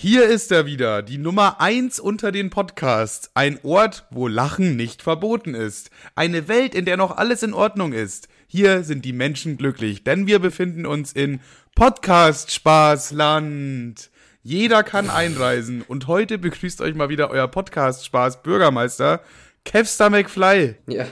Hier ist er wieder, die Nummer eins unter den Podcasts. Ein Ort, wo Lachen nicht verboten ist. Eine Welt, in der noch alles in Ordnung ist. Hier sind die Menschen glücklich, denn wir befinden uns in Podcast Spaßland. Jeder kann einreisen und heute begrüßt euch mal wieder euer Podcast Spaß Bürgermeister Kevstar McFly. Ja,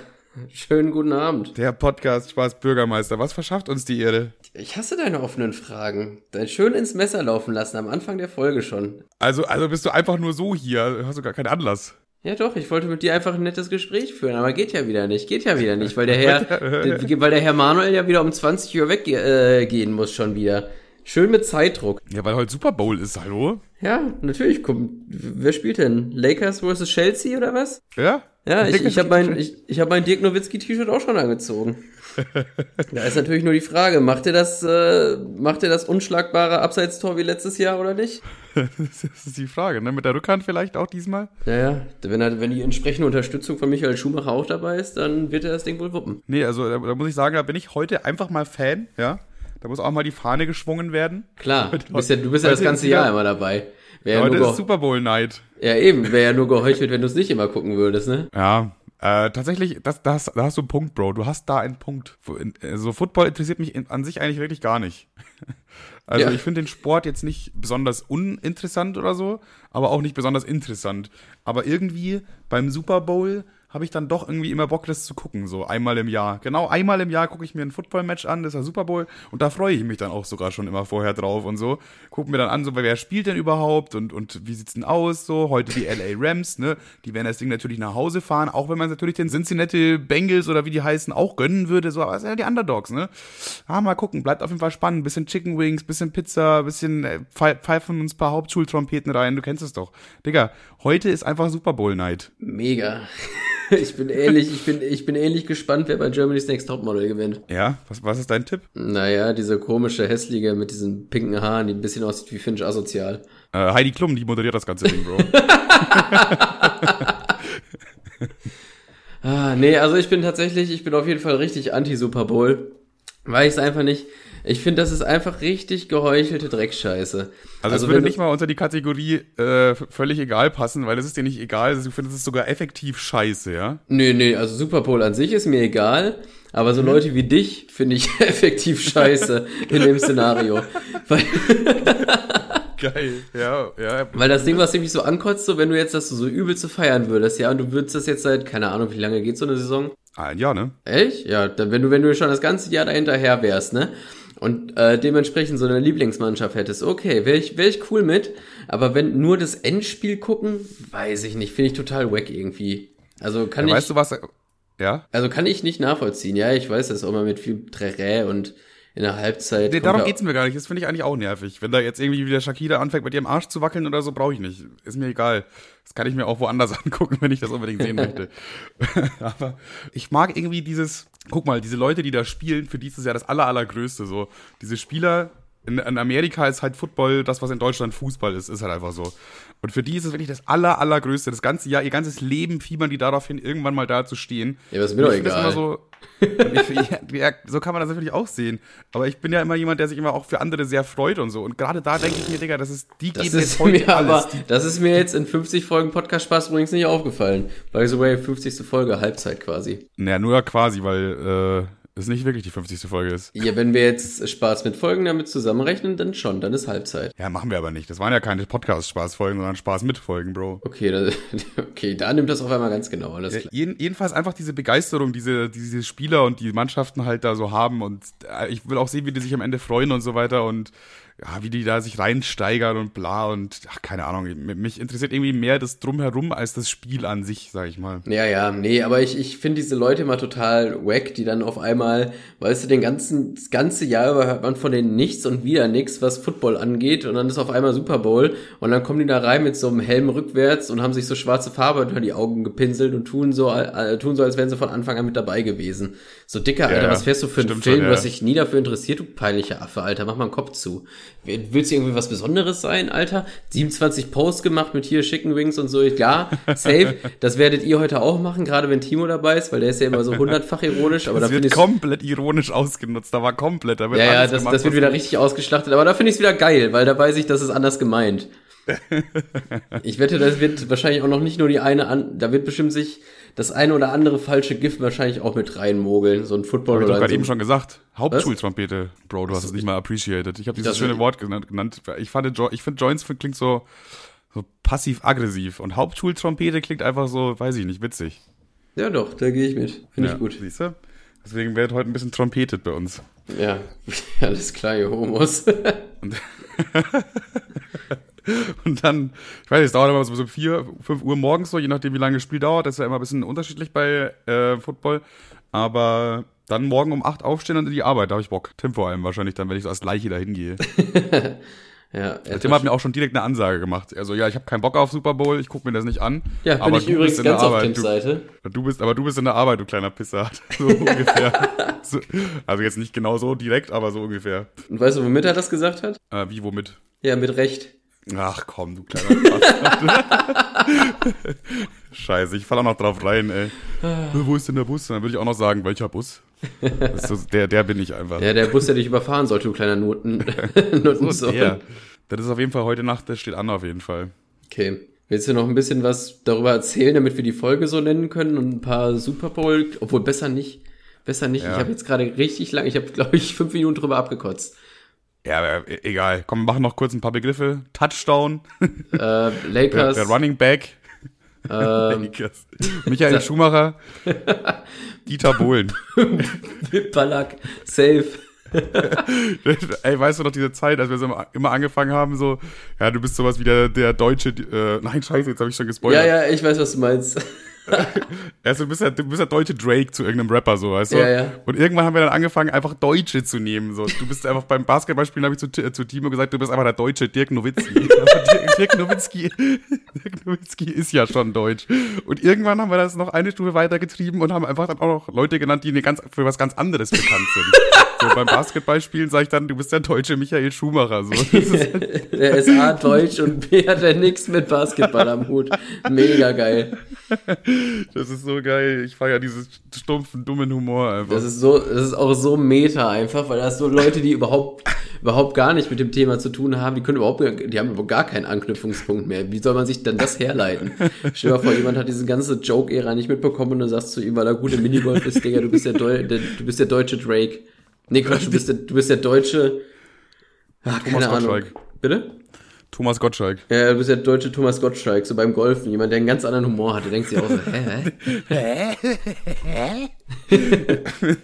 schönen guten Abend. Der Podcast Spaß Bürgermeister. Was verschafft uns die Ehre? Ich hasse deine offenen Fragen. Dein schön ins Messer laufen lassen am Anfang der Folge schon. Also, also bist du einfach nur so hier, hast du gar keinen Anlass. Ja doch, ich wollte mit dir einfach ein nettes Gespräch führen, aber geht ja wieder nicht, geht ja wieder nicht, weil der Herr, der, weil der Herr Manuel ja wieder um 20 Uhr weggehen äh, muss schon wieder. Schön mit Zeitdruck. Ja, weil heute Super Bowl ist, hallo? Ja, natürlich. Komm, wer spielt denn? Lakers vs. Chelsea oder was? Ja? Ja, ich, ich habe mein, ich, ich hab mein Dirk Nowitzki-T-Shirt auch schon angezogen. da ist natürlich nur die Frage, macht ihr das, äh, macht ihr das unschlagbare Abseitstor wie letztes Jahr oder nicht? das ist die Frage, ne? Mit der Rückhand vielleicht auch diesmal? Ja, ja. Wenn, er, wenn die entsprechende Unterstützung von Michael Schumacher auch dabei ist, dann wird er das Ding wohl wuppen. Nee, also da, da muss ich sagen, da bin ich heute einfach mal Fan, ja. Da muss auch mal die Fahne geschwungen werden. Klar, du bist ja, du bist ja das ganze Jahr immer dabei. Wär heute ja ist Super Bowl Night. Ja, eben. Wäre ja nur geheuchelt, wenn du es nicht immer gucken würdest, ne? Ja, äh, tatsächlich, das, das, da hast du einen Punkt, Bro. Du hast da einen Punkt. Also Football interessiert mich in, an sich eigentlich wirklich gar nicht. Also ja. ich finde den Sport jetzt nicht besonders uninteressant oder so, aber auch nicht besonders interessant. Aber irgendwie beim Super Bowl habe ich dann doch irgendwie immer Bock, das zu gucken, so einmal im Jahr. Genau einmal im Jahr gucke ich mir ein Football-Match an, das ist der Super Bowl, und da freue ich mich dann auch sogar schon immer vorher drauf und so. Gucken mir dann an, so, wer spielt denn überhaupt und, und wie sieht's denn aus, so. Heute die LA Rams, ne, die werden das Ding natürlich nach Hause fahren, auch wenn man natürlich den Cincinnati Bengals oder wie die heißen auch gönnen würde, so, aber es sind ja die Underdogs, ne. Ah, mal gucken, bleibt auf jeden Fall spannend. Bisschen Chicken Wings, bisschen Pizza, bisschen äh, pfeifen uns ein paar Hauptschultrompeten rein, du kennst es doch. Digga, heute ist einfach Super Bowl Night. Mega. ich bin ähnlich, ich bin, ich bin ähnlich gespannt, wer bei Germany's Next Topmodel gewinnt. Ja, was, was ist dein Tipp? Naja, diese komische, hässliche mit diesen pinken Haaren, die ein bisschen aussieht wie Finch asozial. Äh, Heidi Klum, die moderiert das ganze Ding, Bro. ah, nee, also ich bin tatsächlich, ich bin auf jeden Fall richtig anti-Super Bowl, weil ich es einfach nicht, ich finde, das ist einfach richtig geheuchelte Dreckscheiße. Also, also es würde nicht mal unter die Kategorie äh, völlig egal passen, weil es ist dir nicht egal. Du findest es sogar effektiv scheiße, ja? Nee, nee, also Super Bowl an sich ist mir egal. Aber so mhm. Leute wie dich finde ich effektiv scheiße in dem Szenario. Weil Geil, ja, ja. Weil das Ding, was nämlich so ankotzt, so wenn du jetzt das so übel zu feiern würdest, ja, und du würdest das jetzt seit, keine Ahnung, wie lange geht so eine Saison? Ein Jahr, ne? Echt? Ja, dann wenn du, wenn du schon das ganze Jahr dahinterher wärst, ne? Und äh, dementsprechend so eine Lieblingsmannschaft hättest, okay, wäre ich, wär ich cool mit. Aber wenn nur das Endspiel gucken, weiß ich nicht, finde ich total wack irgendwie. Also kann ja, ich. Weißt du was? Ja? Also kann ich nicht nachvollziehen. Ja, ich weiß das auch mal mit viel Trerä und in der Halbzeit. Nee, darum geht's mir gar nicht. Das finde ich eigentlich auch nervig. Wenn da jetzt irgendwie wieder Shakira anfängt, mit ihrem Arsch zu wackeln oder so, brauche ich nicht. Ist mir egal. Das kann ich mir auch woanders angucken, wenn ich das unbedingt sehen möchte. Aber ich mag irgendwie dieses, guck mal, diese Leute, die da spielen, für die ist es ja das aller, allergrößte, so. Diese Spieler, in, in, Amerika ist halt Football das, was in Deutschland Fußball ist, ist halt einfach so. Und für die ist es wirklich das aller, allergrößte. Das ganze Jahr, ihr ganzes Leben fiebern die darauf hin, irgendwann mal da zu stehen. Ja, aber ist mir doch egal. So, ich, ja, so kann man das natürlich auch sehen. Aber ich bin ja immer jemand, der sich immer auch für andere sehr freut und so. Und gerade da denke ich mir, Digga, das ist, die das geht ist heute mir alles. Aber, das ist mir jetzt in 50 Folgen Podcast Spaß übrigens nicht aufgefallen. By the way, 50. Folge, Halbzeit quasi. Naja, nur quasi, weil äh, es nicht wirklich die 50. Folge ist. Ja, wenn wir jetzt Spaß mit Folgen damit zusammenrechnen, dann schon, dann ist Halbzeit. Ja, machen wir aber nicht. Das waren ja keine Podcast-Spaß-Folgen, sondern Spaß mit Folgen, Bro. Okay, da, okay, da nimmt das auf einmal ganz genau. Alles ja, jeden, jedenfalls einfach diese Begeisterung, diese, diese Spieler und die Mannschaften halt da so haben und äh, ich will auch sehen, wie die sich am Ende freuen und so weiter und ja, wie die da sich reinsteigern und bla und ach, keine Ahnung. Mich interessiert irgendwie mehr das Drumherum als das Spiel an sich, sag ich mal. Ja, ja, nee, aber ich, ich finde diese Leute immer total wack, die dann auf einmal, weißt du, den ganzen, das ganze Jahr über hört man von denen nichts und wieder nichts, was Football angeht und dann ist auf einmal Super Bowl und dann kommen die da rein mit so einem Helm rückwärts und haben sich so schwarze Farbe unter die Augen gepinselt und tun so, äh, tun so, als wären sie von Anfang an mit dabei gewesen. So dicker, Alter, ja, was fährst du für einen Film, schon, ja. was sich nie dafür interessiert, du peinlicher Affe, Alter, mach mal einen Kopf zu. Willst du irgendwie was Besonderes sein, Alter? 27 Posts gemacht mit hier schicken Wings und so. Klar, safe. das werdet ihr heute auch machen, gerade wenn Timo dabei ist, weil der ist ja immer so hundertfach ironisch. Aber das da wird komplett ironisch ausgenutzt. Da war komplett. Da wird ja, ja, das, das wird wieder richtig ausgeschlachtet. Aber da finde ich es wieder geil, weil da weiß ich, das ist anders gemeint. ich wette, das wird wahrscheinlich auch noch nicht nur die eine an, da wird bestimmt sich das eine oder andere falsche Gift wahrscheinlich auch mit reinmogeln, so ein Football oder so. Ich gerade eben schon gesagt, Hauptschultrompete, Bro, du hast es nicht mal appreciated. Ich habe dieses schöne Wort genannt. Ich fand, ich finde Joints klingt so, so passiv-aggressiv und Hauptschultrompete klingt einfach so, weiß ich nicht, witzig. Ja doch, da gehe ich mit. Finde ja, ich gut. Siehst du? Deswegen wird heute ein bisschen trompetet bei uns. Ja, alles klar, ihr Homos. und, dann, ich weiß nicht, es dauert immer so vier, fünf Uhr morgens so, je nachdem, wie lange das Spiel dauert. Das ist ja immer ein bisschen unterschiedlich bei äh, Football. Aber dann morgen um acht aufstehen und in die Arbeit, da habe ich Bock. Tim vor allem wahrscheinlich dann, wenn ich so als Leiche dahin gehe. ja, Tim hat mir auch schon direkt eine Ansage gemacht. Also ja, ich habe keinen Bock auf Super Bowl, ich gucke mir das nicht an. Ja, bin aber ich übrigens ganz auf Tims Seite. Du, du, bist, aber du bist in der Arbeit, du kleiner Pisser. So ungefähr. so, also jetzt nicht genau so direkt, aber so ungefähr. Und weißt du, womit er das gesagt hat? Äh, wie, womit? Ja, mit Recht. Ach komm, du kleiner. Scheiße, ich falle auch noch drauf rein, ey. Wo ist denn der Bus? Dann würde ich auch noch sagen, welcher Bus? So, der, der bin ich einfach. Ja, der Bus, der dich überfahren sollte, du kleiner Noten. Noten so, der. Das ist auf jeden Fall heute Nacht, das steht an auf jeden Fall. Okay. Willst du noch ein bisschen was darüber erzählen, damit wir die Folge so nennen können und ein paar Super Bowl, obwohl besser nicht, besser nicht. Ja. Ich habe jetzt gerade richtig lang, ich habe glaube ich fünf Minuten drüber abgekotzt. Ja, e-, egal. Komm, wir machen noch kurz ein paar Begriffe. Touchdown. Äh, Lakers. Der, der Running Back. Ähm, Lakers. Michael Schumacher. Dieter Bohlen. Ballack. Safe. Ey, weißt du noch diese Zeit, als wir so immer angefangen haben, so, ja, du bist sowas wie der, der deutsche, äh, nein, scheiße, jetzt habe ich schon gespoilert. Ja, ja, ich weiß, was du meinst. also, du bist ja, du bist ja deutsche Drake zu irgendeinem Rapper, so, weißt du? Ja, ja. Und irgendwann haben wir dann angefangen, einfach Deutsche zu nehmen, so. Du bist einfach beim Basketballspielen, habe ich zu, zu Timo gesagt, du bist einfach der deutsche Dirk Nowitzki. Dirk, Dirk, Nowitzki, Dirk Nowitzki ist ja schon deutsch. Und irgendwann haben wir das noch eine Stufe weitergetrieben und haben einfach dann auch noch Leute genannt, die ganz, für was ganz anderes bekannt sind. So, beim Basketballspielen sage ich dann, du bist der deutsche Michael Schumacher, so. Halt der ist A deutsch und B hat er nichts mit Basketball am Hut. Mega geil. Das ist so geil. Ich feiere dieses stumpfen, dummen Humor einfach. Das ist so, das ist auch so meta einfach, weil das so Leute, die überhaupt, überhaupt gar nicht mit dem Thema zu tun haben, die können überhaupt, die haben überhaupt gar keinen Anknüpfungspunkt mehr. Wie soll man sich denn das herleiten? Stell dir mal vor, jemand hat diese ganze Joke-Ära nicht mitbekommen und du sagst zu ihm, weil er gute Minigolf ist, Digga, du bist der, Deu der, du bist der deutsche Drake. Nee, Quatsch, du bist der, du bist der deutsche, ach, keine Ahnung. Bitte? Thomas Gottschalk. Ja, du bist der deutsche Thomas Gottschalk, so beim Golfen. Jemand, der einen ganz anderen Humor hat. Der denkt sich auch so, hä? Hä?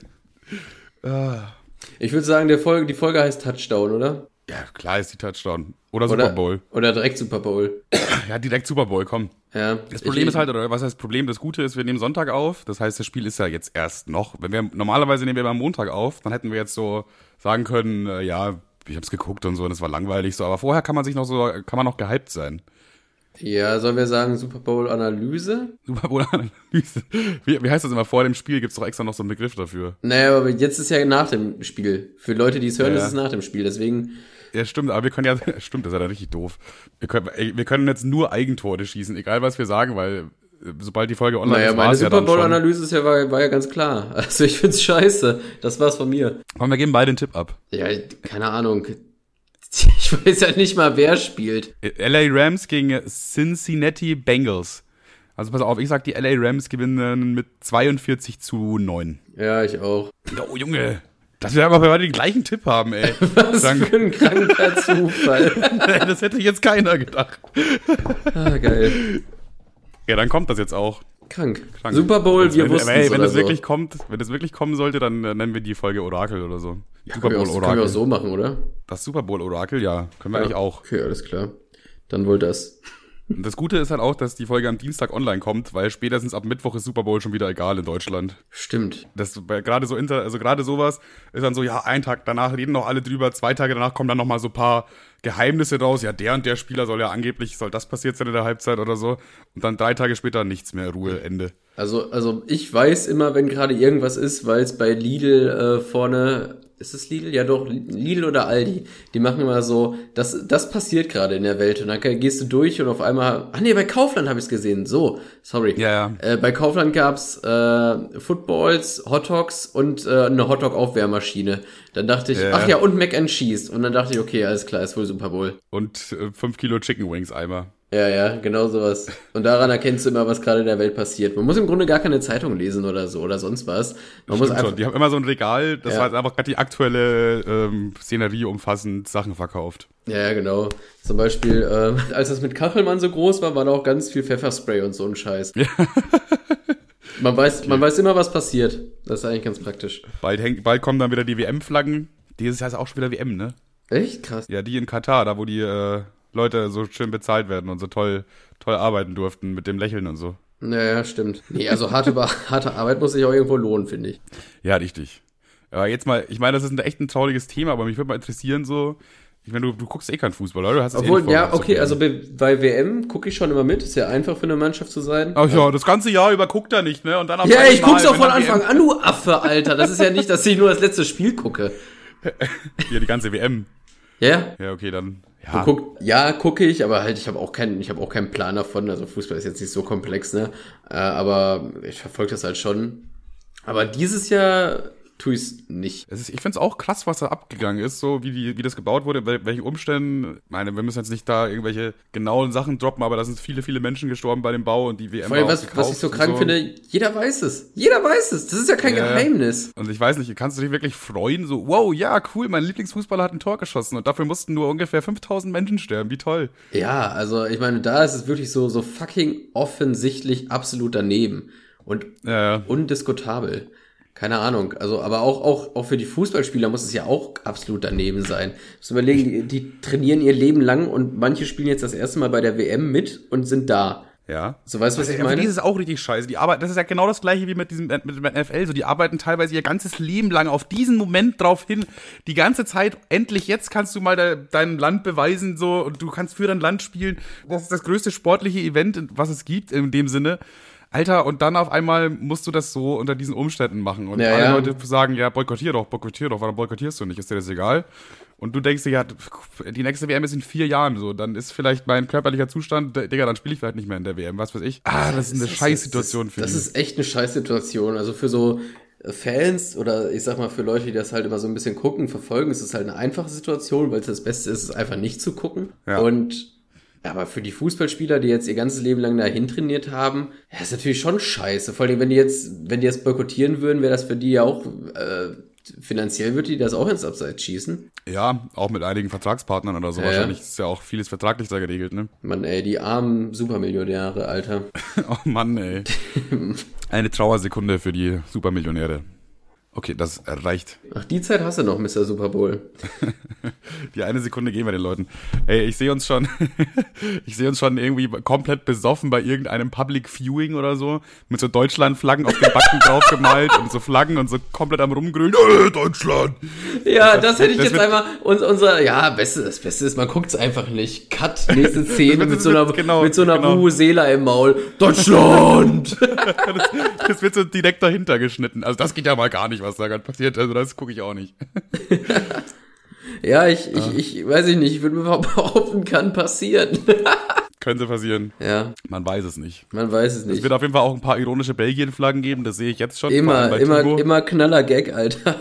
ich würde sagen, der Folge, die Folge heißt Touchdown, oder? Ja, klar ist die Touchdown. Oder Super Bowl. Oder direkt Super Bowl. ja, direkt Super Bowl, komm. Ja. Das Problem ist halt, oder was heißt Problem? Das Gute ist, wir nehmen Sonntag auf. Das heißt, das Spiel ist ja jetzt erst noch. Wenn wir normalerweise nehmen wir am Montag auf, dann hätten wir jetzt so sagen können, äh, ja, ich hab's geguckt und so, und es war langweilig so. Aber vorher kann man sich noch so, kann man noch gehypt sein. Ja, sollen wir sagen Super Bowl Analyse? Super Bowl Analyse. Wie, wie heißt das immer? Vor dem Spiel gibt's doch extra noch so einen Begriff dafür. Naja, aber jetzt ist ja nach dem Spiel. Für Leute, die es hören, ja. ist es nach dem Spiel. Deswegen. Ja, stimmt, aber wir können ja, stimmt, das ist ja dann richtig doof. Wir können, wir können jetzt nur Eigentore schießen, egal was wir sagen, weil sobald die Folge online naja, ist, meine Super Bowl Analyse ist ja war, war ja ganz klar. Also ich find's scheiße. Das war's von mir. Komm, wir geben beide einen Tipp ab. Ja, keine Ahnung. Ich weiß ja nicht mal, wer spielt. LA Rams gegen Cincinnati Bengals. Also pass auf, ich sag, die LA Rams gewinnen mit 42 zu 9. Ja, ich auch. Oh, Junge. Dass wir aber beide den gleichen Tipp haben, ey. Was Dank. für ein kranker Zufall. das hätte jetzt keiner gedacht. Ah, geil. Ja, dann kommt das jetzt auch. Krank. Krank. Super Bowl, wir wussten es. Wenn es so. wirklich kommt, wenn es wirklich kommen sollte, dann äh, nennen wir die Folge Orakel oder so. Ja, Super Bowl Orakel. Können wir auch so machen, oder? Das Super Bowl Orakel, ja. Können wir ja. eigentlich auch. Okay, alles klar. Dann wohl das. Und das Gute ist halt auch, dass die Folge am Dienstag online kommt, weil spätestens ab Mittwoch ist Super Bowl schon wieder egal in Deutschland. Stimmt. Das gerade so inter, also gerade sowas ist dann so, ja, ein Tag danach reden noch alle drüber, zwei Tage danach kommen dann noch mal so paar Geheimnisse raus. Ja, der und der Spieler soll ja angeblich soll das passiert sein in der Halbzeit oder so und dann drei Tage später nichts mehr, Ruhe, Ende. Also, also ich weiß immer, wenn gerade irgendwas ist, weil es bei Lidl äh, vorne ist es Lidl? Ja doch, Lidl oder Aldi. Die machen immer so, das, das passiert gerade in der Welt. Und dann gehst du durch und auf einmal, ah nee, bei Kaufland habe ich es gesehen. So, sorry. Ja, ja. Äh, bei Kaufland gab's äh, Footballs, Hotdogs und äh, eine Hotdog-Aufwärmaschine. Dann dachte ich, Ja, ach ja. ja, und Mac and Cheese. Und dann dachte ich, okay, alles klar, ist wohl Super Bowl. Und äh, 5 Kilo Chicken Wings Eimer. Ja, ja, genau sowas. Und daran erkennst du immer, was gerade in der Welt passiert. Man muss im Grunde gar keine Zeitung lesen oder so oder sonst was. Man muss einfach, schon. Die haben immer so ein Regal, das Ja. war einfach gerade die aktuelle ähm, Szenerie umfassend Sachen verkauft. Ja, ja, genau. Zum Beispiel, ähm, als das mit Kachelmann so groß war, war da auch ganz viel Pfefferspray und so ein Scheiß. Man weiß, man weiß immer, was passiert. Das ist eigentlich ganz praktisch. Bald, häng, bald kommen dann wieder die WM-Flaggen. Dieses Jahr ist auch schon wieder WM, ne? Echt krass. Ja, die in Katar, da wo die äh, Leute so schön bezahlt werden und so toll, toll arbeiten durften mit dem Lächeln und so. Naja, stimmt. Nee, also harte, harte Arbeit muss sich auch irgendwo lohnen, finde ich. Ja, richtig. Aber jetzt mal, ich meine, das ist ein echt ein trauriges Thema, aber mich würde mal interessieren, so, ich meine, du, du guckst eh keinen Fußball, oder? Du hast eh Obwohl, nicht ja, vorgehabt zu okay, also bei, bei WM gucke ich schon immer mit. Ist ja einfach für eine Mannschaft zu sein. Ach ja, das ganze Jahr über guckt er nicht, ne? Und dann auf Ja, ich guck's doch wenn von Anfang WM an, du Affe, Alter. Das ist ja nicht, dass ich nur das letzte Spiel gucke. Hier, die ganze WM. Ja? Ja, okay, dann. Ja, guck, ja, gucke ich, aber halt, ich habe auch keinen, ich habe auch keinen Plan davon. Also Fußball ist jetzt nicht so komplex, ne? Äh, aber ich verfolge das halt schon. Aber dieses Jahr tue nicht. es ist, ich find's auch krass, was da abgegangen ist, so wie, die, wie das gebaut wurde, bei welchen Umständen. Ich meine, wir müssen jetzt nicht da irgendwelche genauen Sachen droppen, aber da sind viele, viele Menschen gestorben bei dem Bau und die WM Vor allem, was, was ich so krank finde, jeder weiß es. Jeder weiß es. Das ist ja kein Ja. Geheimnis. Und ich weiß nicht, kannst du dich wirklich freuen, so, wow, ja, cool, mein Lieblingsfußballer hat ein Tor geschossen und dafür mussten nur ungefähr 5000 Menschen sterben, wie toll. Ja, also ich meine, da ist es wirklich so, so fucking offensichtlich absolut daneben. Und ja. undiskutabel. Keine Ahnung. Also, aber auch, auch, auch für die Fußballspieler muss es ja auch absolut daneben sein. Du musst überlegen, die, die trainieren ihr Leben lang und manche spielen jetzt das erste Mal bei der WM mit und sind da. Ja. So, weißt du, was ich meine? dieses ist auch richtig scheiße. Die Arbeit, das ist ja genau das gleiche wie mit diesem mit, mit NFL. So, die arbeiten teilweise ihr ganzes Leben lang auf diesen Moment drauf hin. Die ganze Zeit, endlich jetzt kannst du mal de, dein Land beweisen, so, und du kannst für dein Land spielen. Das ist das größte sportliche Event, was es gibt, in dem Sinne. Alter, und dann auf einmal musst du das so unter diesen Umständen machen. Und Ja, alle ja. Leute sagen, ja, boykottier doch, boykottier doch, warum boykottierst du nicht? Ist dir das egal? Und du denkst dir, ja, die nächste WM ist in vier Jahren so, dann ist vielleicht mein körperlicher Zustand, Digga, dann spiele ich vielleicht nicht mehr in der WM, was weiß ich. Ah, das ist eine Das- Scheißsituation das, für Das die. ist echt eine Scheißsituation. Also für so Fans oder ich sag mal für Leute, die das halt immer so ein bisschen gucken, verfolgen, ist es halt eine einfache Situation, weil es das Beste ist, es einfach nicht zu gucken. Ja. Und aber für die Fußballspieler, die jetzt ihr ganzes Leben lang dahin trainiert haben, ja, ist natürlich schon scheiße. Vor allem, wenn die jetzt, wenn die das boykottieren würden, wäre das für die ja auch, äh, finanziell würde die das auch ins Abseits schießen. Ja, auch mit einigen Vertragspartnern oder so. Ja, Wahrscheinlich ist ja auch vieles vertraglich da geregelt, ne? Mann, ey, die armen Supermillionäre, Alter. Oh Mann, ey. Eine Trauersekunde für die Supermillionäre. Okay, das reicht. Ach, die Zeit hast du noch, Mr. Super Bowl. Die eine Sekunde geben wir den Leuten. Ey, ich sehe uns schon, ich sehe uns schon irgendwie komplett besoffen bei irgendeinem Public Viewing oder so, mit so Deutschland-Flaggen auf den Backen draufgemalt und so Flaggen und so komplett am rumgrölen. Äh, Deutschland! Ja, das hätte ich das jetzt einmal. Uns, unser, ja, Beste, das Beste ist, man guckt es einfach nicht. Cut, nächste Szene Das mit so einer, genau, mit so einer genau. Vuvuzela im Maul. Deutschland! Das wird so direkt dahinter geschnitten. Also das geht ja mal gar nicht, was da gerade passiert. Also das gucke ich auch nicht. ja, ich, ich, ich weiß ich nicht, ich würde mir behaupten, kann passieren. Könnte passieren. ja, Man weiß es nicht. man weiß es Es nicht. wird auf jeden Fall auch ein paar ironische Belgien-Flaggen geben, das sehe ich jetzt schon. Immer, immer, Timo, immer knaller Gag, Alter.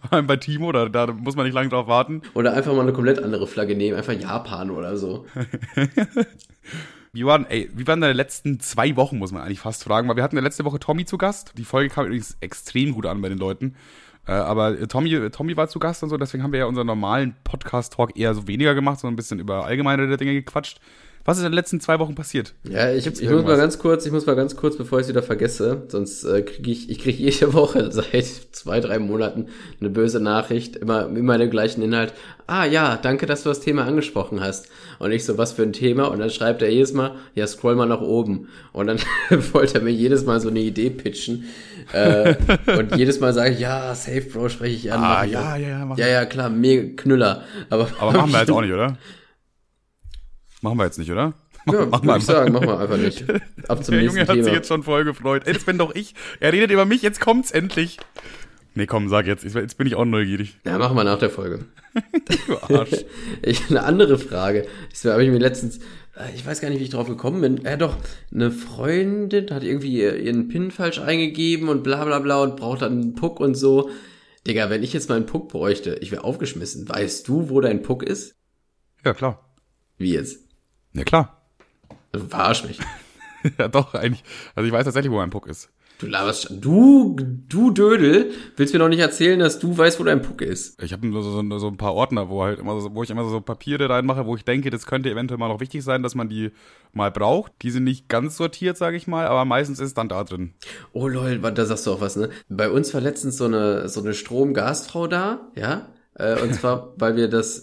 Vor allem bei Timo, da, da muss man nicht lange drauf warten. Oder einfach mal eine komplett andere Flagge nehmen, einfach Japan oder so. Wie waren, ey, wie waren deine letzten zwei Wochen, muss man eigentlich fast fragen, weil wir hatten ja letzte Woche Tommy zu Gast. Die Folge kam übrigens extrem gut an bei den Leuten. Äh, aber äh, Tommy, äh, Tommy war zu Gast und so, deswegen haben wir ja unseren normalen Podcast-Talk eher so weniger gemacht, sondern ein bisschen über allgemeinere Dinge gequatscht. Was ist in den letzten zwei Wochen passiert? Ja, ich, ich muss mal ganz kurz, ich muss mal ganz kurz, bevor ich es wieder vergesse, sonst äh, kriege ich, ich kriege jede Woche seit zwei, drei Monaten eine böse Nachricht, immer, immer den gleichen Inhalt. Ah ja, danke, dass du das Thema angesprochen hast. Und ich so, was für ein Thema? Und dann schreibt er jedes Mal, ja, scroll mal nach oben. Und dann wollte er mir jedes Mal so eine Idee pitchen. Äh, und jedes Mal sage ich, ja, safe, Bro, spreche ich an. Ah, ja, ja, ja, mach Ja, ja, klar, mega Knüller. Aber, Aber machen wir jetzt auch nicht, oder? Machen wir jetzt nicht, oder? Ja, mach mal. Ich sagen, mach mal einfach nicht. Ab zum Der Junge hat sich jetzt schon voll gefreut. Ey, das bin doch ich. Er redet über mich, jetzt kommt's endlich. Nee, komm, sag jetzt. Jetzt bin ich auch neugierig. Ja, machen wir nach der Folge. du Arsch. ich, eine andere Frage. Das habe ich mir letztens, äh, ich weiß gar nicht, wie ich drauf gekommen bin. Ja, doch, eine Freundin hat irgendwie ihren PIN falsch eingegeben und bla bla bla und braucht dann einen Puck und so. Digga, wenn ich jetzt mal einen Puck bräuchte, ich wäre aufgeschmissen. Weißt du, wo dein Puck ist? Ja, klar. Wie jetzt? Ja, klar. Du verarsch mich. ja, doch, eigentlich. Also ich weiß tatsächlich, wo mein Puck ist. Du laberst. Du, du Dödel, willst mir noch nicht erzählen, dass du weißt, wo dein Puck ist. Ich habe so, so, so, ein paar Ordner, wo halt immer so, wo ich immer so Papiere reinmache, wo ich denke, das könnte eventuell mal noch wichtig sein, dass man die mal braucht. Die sind nicht ganz sortiert, sage ich mal, aber meistens ist es dann da drin. Oh lol, da sagst du auch was, ne? Bei uns war letztens so eine, so eine Strom-Gasfrau da, ja? Äh, und zwar, weil wir das,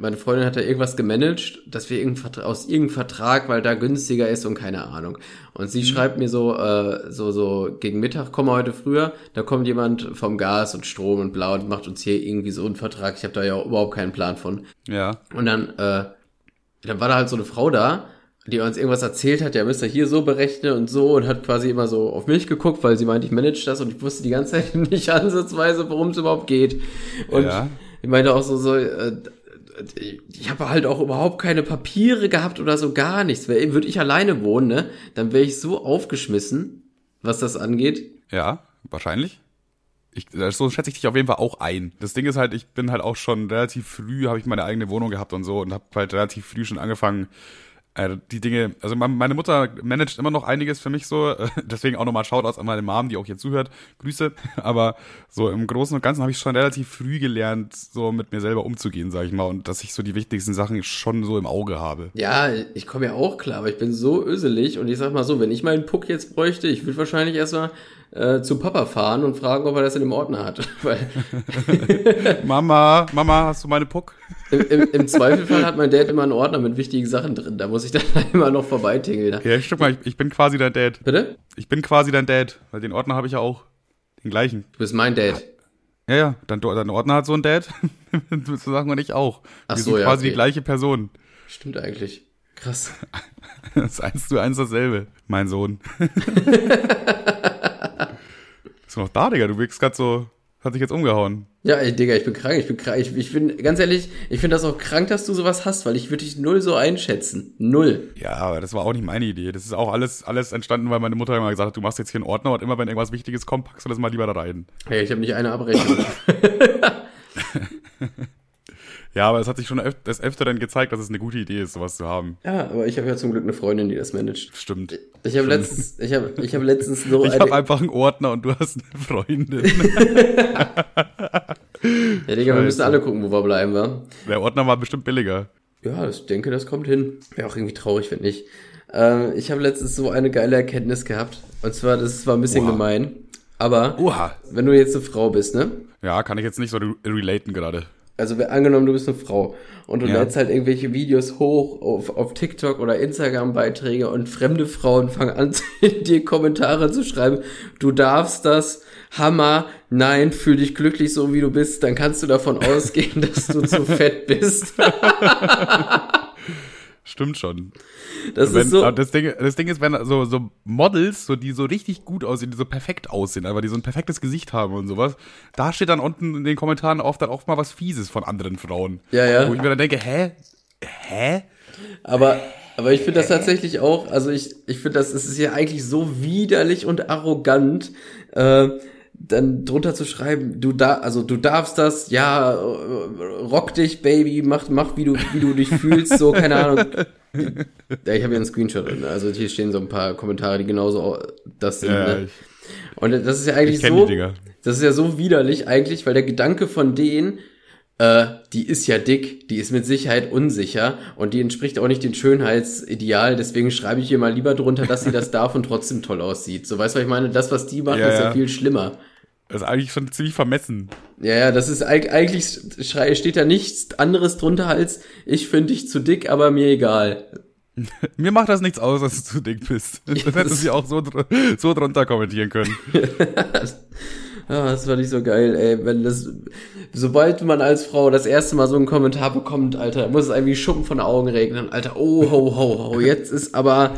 meine Freundin hat da irgendwas gemanagt, dass wir irgendein, aus irgendeinem Vertrag, weil da günstiger ist und keine Ahnung. Und sie mhm. schreibt mir so, äh, so, so gegen Mittag, komm mal heute früher, da kommt jemand vom Gas und Strom und blau und macht uns hier irgendwie so einen Vertrag. Ich habe da ja überhaupt keinen Plan von. Ja. Und dann, äh, dann war da halt so eine Frau da, die uns irgendwas erzählt hat, ja, müsst ihr hier so berechnen und so und hat quasi immer so auf mich geguckt, weil sie meint, ich manage das und ich wusste die ganze Zeit nicht ansatzweise, worum es überhaupt geht. Und ja. ich meinte auch so, so, äh, ich habe halt auch überhaupt keine Papiere gehabt oder so gar nichts. Würde ich alleine wohnen, ne, dann wäre ich so aufgeschmissen, was das angeht. Ja, wahrscheinlich. Ich, so schätze ich dich auf jeden Fall auch ein. Das Ding ist halt, ich bin halt auch schon relativ früh, habe ich meine eigene Wohnung gehabt und so und habe halt relativ früh schon angefangen, die Dinge, also meine Mutter managt immer noch einiges für mich so, deswegen auch nochmal Shoutouts an meine Mom, die auch hier zuhört, Grüße, aber so im Großen und Ganzen habe ich schon relativ früh gelernt, so mit mir selber umzugehen, sag ich mal, und dass ich so die wichtigsten Sachen schon so im Auge habe. Ja, ich komme ja auch klar, aber ich bin so öselig und ich sag mal so, wenn ich meinen Puck jetzt bräuchte, ich würde wahrscheinlich erstmal äh, zu Papa fahren und fragen, ob er das in dem Ordner hat. Mama, Mama, hast du meine Puck? Im, im, Im, Zweifelfall hat mein Dad immer einen Ordner mit wichtigen Sachen drin. Da muss ich dann immer noch vorbeitingeln. Ja, stimmt mal, ich, ich, bin quasi dein Dad. Bitte? Ich bin quasi dein Dad, weil den Ordner habe ich ja auch. Den gleichen. Du bist mein Dad. Ja, ja, dein, dein Ordner hat so einen Dad. zu sagen und ich auch. Ach Wir so, sind ja, quasi okay. die gleiche Person. Stimmt eigentlich. Krass. das ist eins zu eins dasselbe, mein Sohn. Bist du noch da, Digga? Du wirkst gerade so, hat sich jetzt umgehauen. Ja, ey, Digga, ich bin krank, ich bin krank. Ich, ich bin, ganz ehrlich, ich finde das auch krank, dass du sowas hast, weil ich würde dich null so einschätzen. Null. Ja, aber das war auch nicht meine Idee. Das ist auch alles, alles entstanden, weil meine Mutter immer gesagt hat, du machst jetzt hier einen Ordner und immer wenn irgendwas Wichtiges kommt, packst du das mal lieber da rein. Hey, ich habe nicht eine Abrechnung. Ja, aber es hat sich schon öf des Öfteren gezeigt, dass es eine gute Idee ist, sowas zu haben. Ja, aber ich habe ja zum Glück eine Freundin, die das managt. Stimmt. Ich habe letztens, ich habe, ich habe letztens so. Ich habe einfach einen Ordner und du hast eine Freundin. ja, Digga, wir müssen alle gucken, wo wir bleiben, wa? Der Ordner war bestimmt billiger. Ja, ich denke, das kommt hin. Wäre auch irgendwie traurig, wenn nicht. Ähm, ich habe letztens so eine geile Erkenntnis gehabt. Und zwar, das war ein bisschen Oha. gemein. Aber, Oha. wenn du jetzt eine Frau bist, ne? Ja, kann ich jetzt nicht so re relaten gerade also angenommen, du bist eine Frau und du ja. lädst halt irgendwelche Videos hoch auf, auf TikTok oder Instagram-Beiträge und fremde Frauen fangen an, dir Kommentare zu schreiben. Du darfst das, Hammer, nein, fühl dich glücklich so wie du bist, dann kannst du davon ausgehen, dass du zu fett bist. Stimmt schon. Das wenn, ist so. Das Ding, das Ding ist, wenn so, so Models, so, die so richtig gut aussehen, die so perfekt aussehen, aber die so ein perfektes Gesicht haben und sowas, da steht dann unten in den Kommentaren oft dann auch mal was Fieses von anderen Frauen. Ja, ja. Wo ich mir dann denke, hä? Hä? Aber, aber ich finde das tatsächlich auch, also ich, ich finde das, es ist ja eigentlich so widerlich und arrogant, äh, dann drunter zu schreiben, du da, also du darfst das, ja, rock dich, Baby, mach, mach, wie du, wie du dich fühlst, so, keine Ahnung. Ja, ich habe hier einen Screenshot, also hier stehen so ein paar Kommentare, die genauso das sind. Ja, ne? Und das ist ja eigentlich so, das ist ja so widerlich eigentlich, weil der Gedanke von denen, äh, die ist ja dick, die ist mit Sicherheit unsicher und die entspricht auch nicht dem Schönheitsideal, deswegen schreibe ich hier mal lieber drunter, dass sie das darf und trotzdem toll aussieht. So, weißt du, was ich meine? Das, was die machen, ja, ist ja, ja viel schlimmer. Das ist eigentlich schon ziemlich vermessen. Ja, ja, das ist eigentlich steht da nichts anderes drunter als ich finde dich zu dick, aber mir egal. mir macht das nichts aus, dass du zu dick bist. Das hättest du auch so, so drunter kommentieren können. Ja, das war nicht so geil, ey. Wenn das, sobald man als Frau das erste Mal so einen Kommentar bekommt, Alter, muss es irgendwie Schuppen von den Augen regnen. Alter, oh, ho, ho, ho, jetzt ist aber,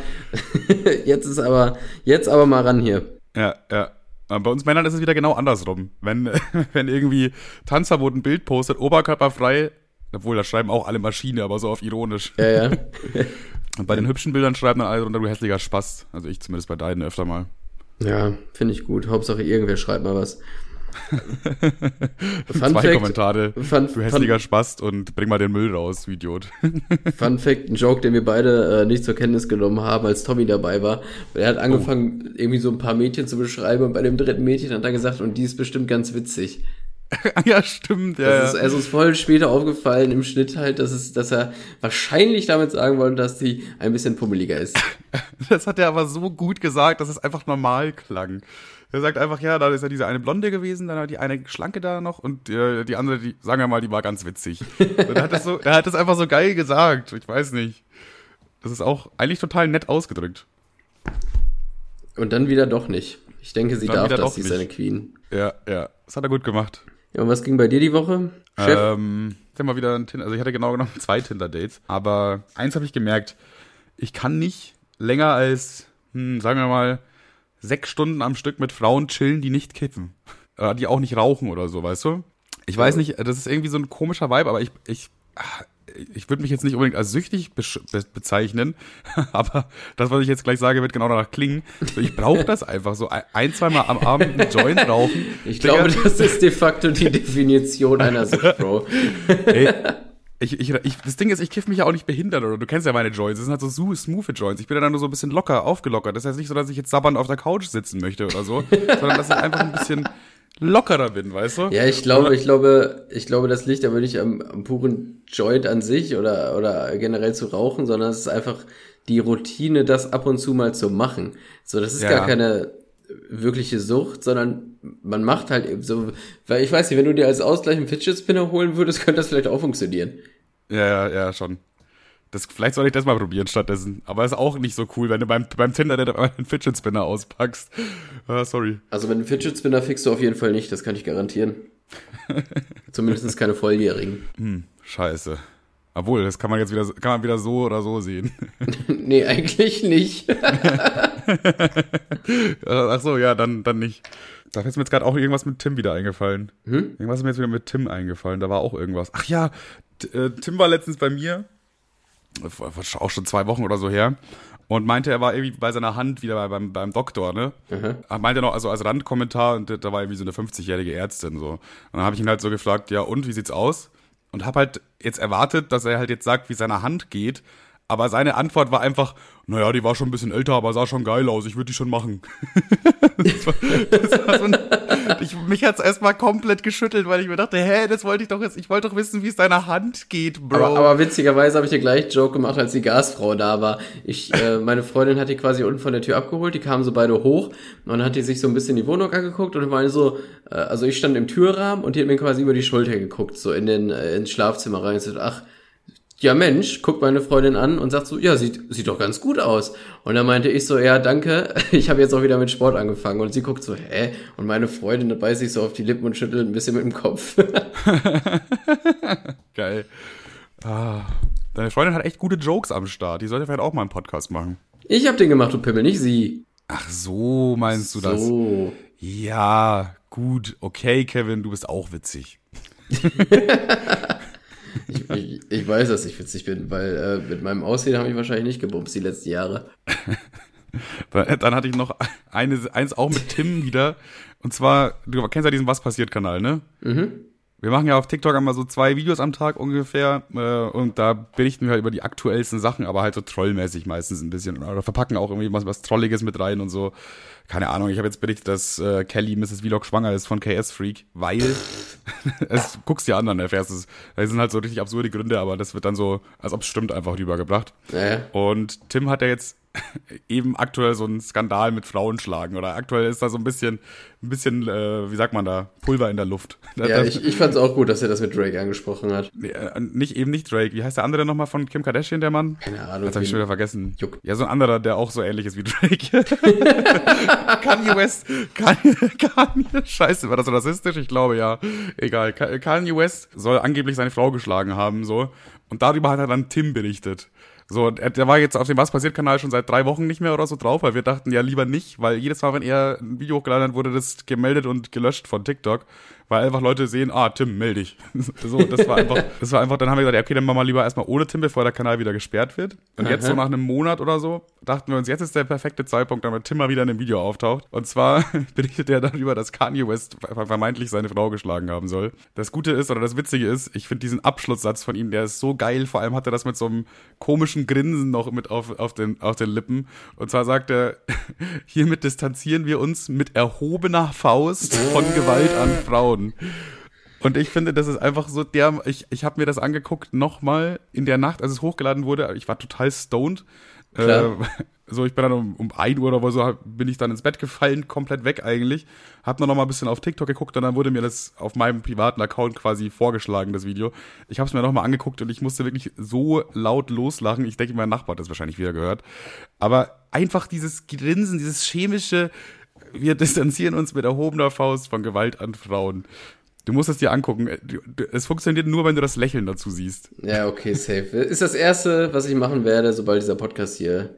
jetzt ist aber, jetzt aber mal ran hier. Ja, ja. Bei uns Männern ist es wieder genau andersrum. Wenn, wenn irgendwie Tanzverbot ein Bild postet, oberkörperfrei, obwohl da schreiben auch alle Maschine, aber so auf ironisch. Ja, ja. Und bei den hübschen Bildern schreiben dann alle drunter, du hässlicher Spaß. Also ich zumindest bei deinen öfter mal. Ja, finde ich gut. Hauptsache irgendwer schreibt mal was. Fun Zwei Fact, Kommentare. Fun, du hässlicher Spast und bring mal den Müll raus, du Idiot. Fun Fact, ein Joke, den wir beide äh, nicht zur Kenntnis genommen haben, als Tommy dabei war. Er hat angefangen, oh. irgendwie so ein paar Mädchen zu beschreiben und bei dem dritten Mädchen hat er gesagt, und die ist bestimmt ganz witzig. ja, stimmt, ja. Das ist, also ist voll später aufgefallen im Schnitt halt, dass, es, dass er wahrscheinlich damit sagen wollte, dass die ein bisschen pummeliger ist. Das hat er aber so gut gesagt, dass es einfach normal klang. Er sagt einfach, ja, da ist ja diese eine Blonde gewesen, dann hat die eine Schlanke da noch und die, die andere, die, sagen wir mal, die war ganz witzig. Und er hat das so, er hat das einfach so geil gesagt. Ich weiß nicht. Das ist auch eigentlich total nett ausgedrückt. Und dann wieder doch nicht. Ich denke, sie darf das, sie ist eine Queen. Ja, ja. Das hat er gut gemacht. Ja, und was ging bei dir die Woche? Chef? Ähm, ich hatte mal wieder ein Tinder, also ich hatte genau genommen zwei Tinder-Dates, aber eins habe ich gemerkt, ich kann nicht länger als, hm, sagen wir mal, sechs Stunden am Stück mit Frauen chillen, die nicht kippen. Äh, die auch nicht rauchen oder so, weißt du? Ich weiß nicht, das ist irgendwie so ein komischer Vibe, aber ich, ich, ich würde mich jetzt nicht unbedingt als süchtig be bezeichnen, aber das, was ich jetzt gleich sage, wird genau danach klingen. Ich brauche das einfach so ein, zweimal am Abend einen Joint rauchen. Ich glaube, das ist de facto die Definition einer Sucht, Bro. Ey, ich, ich, ich, das Ding ist, ich kiff mich ja auch nicht behindert, oder du kennst ja meine Joints. Das sind halt so smooth Joints. Ich bin ja dann nur so ein bisschen locker, aufgelockert. Das heißt nicht so, dass ich jetzt sabbernd auf der Couch sitzen möchte oder so, sondern dass ich einfach ein bisschen lockerer bin, weißt du? Ja, ich glaube, ich glaube, ich glaube, das liegt aber nicht am, am puren Joint an sich oder, oder generell zu rauchen, sondern es ist einfach die Routine, das ab und zu mal zu machen. So, das ist ja. gar keine wirkliche Sucht, sondern man macht halt eben so, weil ich weiß nicht, wenn du dir als Ausgleich einen Fidget Spinner holen würdest, könnte das vielleicht auch funktionieren. Ja, ja, ja, schon. Das, vielleicht soll ich das mal probieren stattdessen. Aber ist auch nicht so cool, wenn du beim, beim Tinder einen Fidget Spinner auspackst. Ah, sorry. Also mit einem Fidget Spinner fixst du auf jeden Fall nicht, das kann ich garantieren. Zumindest keine Volljährigen. Hm, scheiße. Obwohl, das kann man jetzt wieder, kann man wieder so oder so sehen. nee, eigentlich nicht. Ach so, ja, dann, dann nicht. Da ist mir jetzt gerade auch irgendwas mit Tim wieder eingefallen. Hm? Irgendwas ist mir jetzt wieder mit Tim eingefallen. Da war auch irgendwas. Ach ja, äh, Tim war letztens bei mir auch schon zwei Wochen oder so her. Und meinte, er war irgendwie bei seiner Hand wieder beim, beim Doktor, ne? Mhm. Meinte noch, also als Randkommentar, und da war irgendwie so eine 50-jährige Ärztin so. Und dann habe ich ihn halt so gefragt, ja und, wie sieht's aus? Und habe halt jetzt erwartet, dass er halt jetzt sagt, wie seine Hand geht. Aber seine Antwort war einfach, naja, die war schon ein bisschen älter, aber sah schon geil aus, ich würde die schon machen. das war, das war so ein, ich, mich hat's erstmal komplett geschüttelt, weil ich mir dachte, hä, das wollte ich doch jetzt, ich wollte doch wissen, wie es deiner Hand geht, Bro. Aber, aber witzigerweise habe ich dir gleich Joke gemacht, als die Gasfrau da war. Ich, äh, meine Freundin hat die quasi unten von der Tür abgeholt, die kamen so beide hoch und dann hat die sich so ein bisschen die Wohnung angeguckt und meine so, äh, also ich stand im Türrahmen und die hat mir quasi über die Schulter geguckt, so in den, äh, ins Schlafzimmer rein und so, ach, ja Mensch, guckt meine Freundin an und sagt so, ja, sieht, sieht doch ganz gut aus. Und dann meinte ich so, ja, danke, ich habe jetzt auch wieder mit Sport angefangen. Und sie guckt so, hä? Und meine Freundin beißt sich so auf die Lippen und schüttelt ein bisschen mit dem Kopf. Geil. Ah, deine Freundin hat echt gute Jokes am Start. Die sollte vielleicht auch mal einen Podcast machen. Ich hab den gemacht, du Pimmel, nicht sie. Ach so, meinst du so. das? So. Ja, gut. Okay, Kevin, du bist auch witzig. Ich, ich, ich, weiß, dass ich witzig bin, weil äh, mit meinem Aussehen habe ich wahrscheinlich nicht gebumst die letzten Jahre. Dann hatte ich noch eine, eins auch mit Tim wieder. Und zwar, du kennst ja diesen Was passiert Kanal, ne? Mhm. Wir machen ja auf TikTok einmal so zwei Videos am Tag ungefähr äh, und da berichten wir halt über die aktuellsten Sachen, aber halt so trollmäßig meistens ein bisschen oder verpacken auch irgendwie was, was Trolliges mit rein und so. Keine Ahnung, ich habe jetzt berichtet, dass äh, Kelly Mrs. Vlog schwanger ist von KS Freak, weil es guckst dir an, dann erfährst es. Das sind halt so richtig absurde Gründe, aber das wird dann so, als ob es stimmt, einfach rübergebracht. Ja. Und Tim hat ja jetzt eben aktuell so ein Skandal mit Frauen schlagen oder aktuell ist da so ein bisschen, ein bisschen, äh, wie sagt man da, Pulver in der Luft. Ja, das, ich, ich fand es auch gut, dass er das mit Drake angesprochen hat. Nee, äh, nicht eben nicht Drake. Wie heißt der andere nochmal von Kim Kardashian, der Mann? Keine Ahnung. Das habe ich schon wieder vergessen. Juckt. Ja, so ein anderer, der auch so ähnlich ist wie Drake. Kanye West. Kanye, Kanye, scheiße, war das so rassistisch? Ich glaube ja. Egal. Kanye West soll angeblich seine Frau geschlagen haben, so. Und darüber hat er dann Tim berichtet. So, der war jetzt auf dem Was passiert Kanal schon seit drei Wochen nicht mehr oder so drauf, weil wir dachten ja lieber nicht, weil jedes Mal, wenn er ein Video hochgeladen hat, wurde das gemeldet und gelöscht von TikTok weil einfach Leute sehen, ah, Tim, melde dich. so, das war einfach, das war einfach, dann haben wir gesagt, okay, dann machen wir lieber erstmal ohne Tim, bevor der Kanal wieder gesperrt wird. Und jetzt so nach einem Monat oder so, dachten wir uns, jetzt ist der perfekte Zeitpunkt, damit Tim mal wieder in einem Video auftaucht. Und zwar berichtet er darüber, dass Kanye West vermeintlich seine Frau geschlagen haben soll. Das Gute ist, oder das Witzige ist, ich finde diesen Abschlusssatz von ihm, der ist so geil. Vor allem hat er das mit so einem komischen Grinsen noch mit auf, auf, den, auf den Lippen. Und zwar sagt er, hiermit distanzieren wir uns mit erhobener Faust von Gewalt an Frauen worden. Und ich finde, das ist einfach so der, ich, ich habe mir das angeguckt nochmal in der Nacht, als es hochgeladen wurde. Ich war total stoned. Äh, so, ich bin dann um, um 1 Uhr oder so, bin ich dann ins Bett gefallen, komplett weg eigentlich. Hab noch mal ein bisschen auf TikTok geguckt und dann wurde mir das auf meinem privaten Account quasi vorgeschlagen, das Video. Ich habe es mir noch mal angeguckt und ich musste wirklich so laut loslachen. Ich denke, mein Nachbar hat das wahrscheinlich wieder gehört. Aber einfach dieses Grinsen, dieses chemische, wir distanzieren uns mit erhobener Faust von Gewalt an Frauen. Du musst es dir angucken. Es funktioniert nur, wenn du das Lächeln dazu siehst. Ja, okay, safe. Ist das erste, was ich machen werde, sobald dieser Podcast hier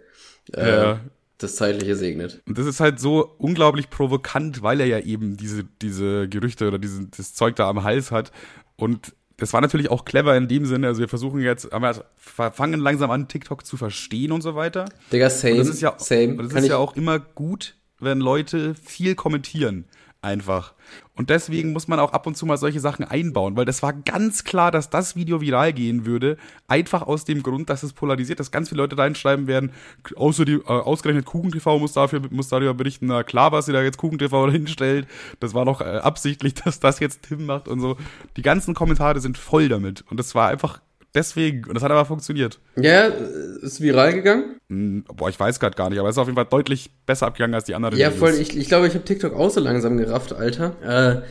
äh, ja. das Zeitliche segnet. Und das ist halt so unglaublich provokant, weil er ja eben diese, diese Gerüchte oder diese, das Zeug da am Hals hat. Und das war natürlich auch clever in dem Sinne. Also wir versuchen jetzt, wir fangen langsam an, TikTok zu verstehen und so weiter. Digga, same. Und das ist ja, same. Das ist ja auch immer gut, wenn Leute viel kommentieren. Einfach. Und deswegen muss man auch ab und zu mal solche Sachen einbauen, weil das war ganz klar, dass das Video viral gehen würde. Einfach aus dem Grund, dass es polarisiert, dass ganz viele Leute reinschreiben werden, außer die, äh, ausgerechnet KuchenTV muss dafür, muss darüber berichten, na klar, was sie da jetzt KuchenTV hinstellt. Das war doch äh, absichtlich, dass das jetzt Tim macht und so. Die ganzen Kommentare sind voll damit. Und das war einfach Deswegen, und das hat aber funktioniert. Ja, ist viral gegangen? Hm, boah, ich weiß gerade gar nicht, aber es ist auf jeden Fall deutlich besser abgegangen als die anderen. Ja, voll, ich, ich glaube, ich habe TikTok auch so langsam gerafft, Alter. Äh,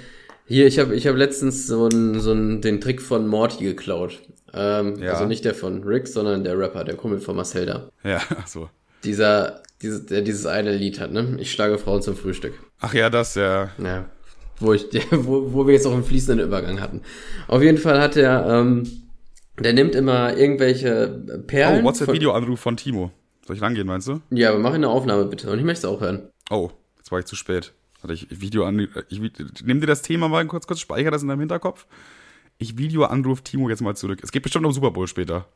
hier, ich habe ich hab letztens so, ein, so ein, den Trick von Morty geklaut. Ähm, ja. Also nicht der von Rick, sondern der Rapper, der Kumpel von Marcel da. Ja, ach so. Dieser, dieses, der dieses eine Lied hat, ne? Ich schlage Frauen zum Frühstück. Ach ja, das, ja. Ja. Wo, ich, wo, wo wir jetzt auch einen fließenden Übergang hatten. Auf jeden Fall hat er, ähm, der nimmt immer irgendwelche Perlen. Oh, WhatsApp-Videoanruf von Timo. Soll ich rangehen, meinst du? Ja, aber mach eine Aufnahme bitte. Und ich möchte es auch hören. Oh, jetzt war ich zu spät. Warte, ich Video an. Ich, nimm dir das Thema mal kurz, kurz, speicher das in deinem Hinterkopf. Ich Videoanruf Timo jetzt mal zurück. Es geht bestimmt um Super Bowl später.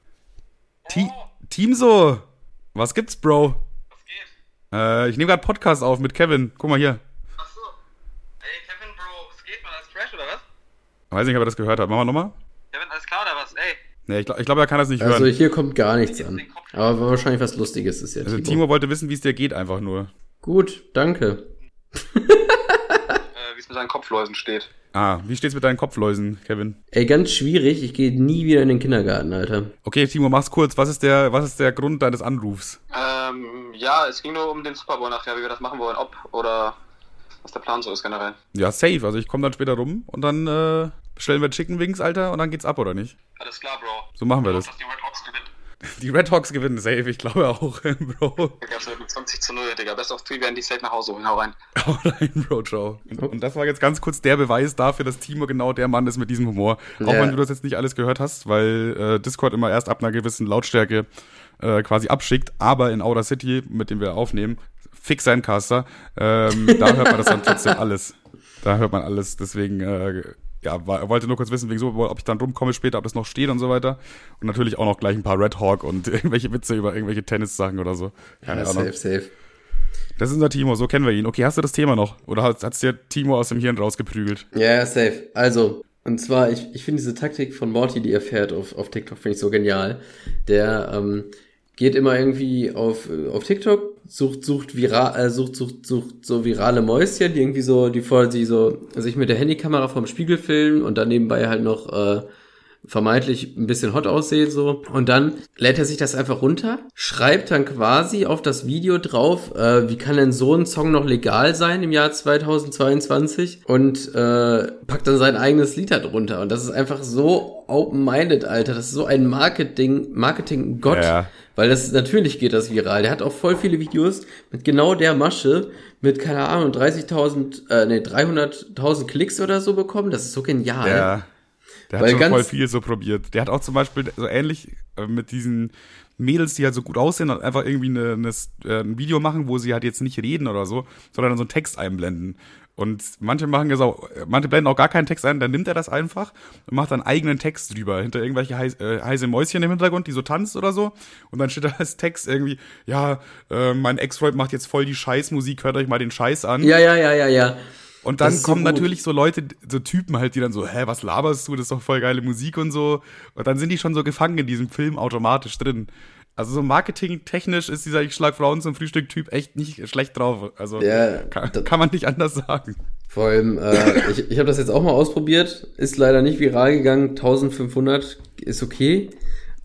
Oh. Team so! Was gibt's, Bro? Was geht? Äh, ich nehme gerade Podcast auf mit Kevin. Guck mal hier. Ach so. Ey, Kevin, Bro, was geht? Mal als Trash oder was? Weiß nicht, ob er das gehört hat. Machen wir nochmal? Kevin, alles klar oder was? Ey. Nee, ich glaube, glaub, er kann das nicht also hören. Also hier kommt gar nichts an. Aber wahrscheinlich was Lustiges ist ja. Also Timo. Timo wollte wissen, wie es dir geht, einfach nur. Gut, danke. äh, wie es mit seinen Kopfläusen steht. Ah, wie steht's mit deinen Kopfläusen, Kevin? Ey, ganz schwierig. Ich gehe nie wieder in den Kindergarten, Alter. Okay, Timo, mach's kurz. Was ist der, was ist der Grund deines Anrufs? Ähm, ja, es ging nur um den Super Bowl nachher, wie wir das machen wollen, ob oder was der Plan so ist generell. Ja, safe. Also ich komme dann später rum und dann äh, bestellen wir Chicken Wings, Alter, und dann geht's ab, oder nicht? Alles klar, Bro. So machen wir das. Dass die Red Hawks gewinnen. Die Red Hawks gewinnen safe, ich glaube auch, Bro. Digga, mit 20 zu 0, Digga. Best of 3 werden die safe nach Hause holen. Hau rein. Hau rein, Bro, ciao. Und, das war jetzt ganz kurz der Beweis dafür, dass Timo genau der Mann ist mit diesem Humor. Auch yeah. wenn du das jetzt nicht alles gehört hast, weil äh, Discord immer erst ab einer gewissen Lautstärke äh, quasi abschickt, aber in Outer City, mit dem wir aufnehmen, fix sein Caster, ähm, da hört man das dann trotzdem alles. Da hört man alles, deswegen, äh, ja, war, wollte nur kurz wissen, wegen so, ob ich dann rumkomme später, ob das noch steht und so weiter. Und natürlich auch noch gleich ein paar Red Hawk und irgendwelche Witze über irgendwelche Tennissachen oder so. Keine ja, safe, safe. Das ist unser Timo, so kennen wir ihn. Okay, hast du das Thema noch? Oder hat es dir Timo aus dem Hirn rausgeprügelt? Ja, safe. Also, und zwar, ich, ich finde diese Taktik von Morty, die er fährt auf, auf TikTok, finde ich so genial. Der ähm, geht immer irgendwie auf, auf TikTok, sucht, sucht, viral, äh, sucht, sucht, sucht so virale Mäuschen, die irgendwie so, die vor sie so sich mit der Handykamera vom Spiegel filmen und dann nebenbei halt noch äh, vermeintlich ein bisschen hot aussehen so. Und dann lädt er sich das einfach runter, schreibt dann quasi auf das Video drauf, äh, wie kann denn so ein Song noch legal sein im Jahr 2022 und äh, packt dann sein eigenes Lied da drunter. Und das ist einfach so open-minded, Alter. Das ist so ein Marketing, Marketing-Gott. Ja. Weil das natürlich geht das viral. Der hat auch voll viele Videos mit genau der Masche, mit, keine Ahnung, 30.000, äh, nee, 300.000 Klicks oder so bekommen. Das ist so genial. Ja. Der hat schon voll viel so probiert. Der hat auch zum Beispiel so ähnlich äh, mit diesen Mädels, die halt so gut aussehen und einfach irgendwie eine, eine, äh, ein Video machen, wo sie halt jetzt nicht reden oder so, sondern so einen Text einblenden. Und manche machen das auch, manche blenden auch gar keinen Text ein, dann nimmt er das einfach und macht dann eigenen Text drüber, hinter irgendwelche heiß, äh, heiße Mäuschen im Hintergrund, die so tanzt oder so. Und dann steht da als Text irgendwie, ja, äh, mein Ex-Freund macht jetzt voll die Scheißmusik, hört euch mal den Scheiß an. Ja, ja, ja, ja, ja. Und dann kommen so natürlich so Leute, so Typen halt, die dann so, hä, was laberst du, das ist doch voll geile Musik und so. Und dann sind die schon so gefangen in diesem Film automatisch drin. Also so marketingtechnisch ist dieser Ich schlag Frauen zum Frühstück-Typ echt nicht schlecht drauf. Also ja, kann, kann, man nicht anders sagen. Vor allem, äh, ich, ich habe das jetzt auch mal ausprobiert, ist leider nicht viral gegangen, 1500 ist okay.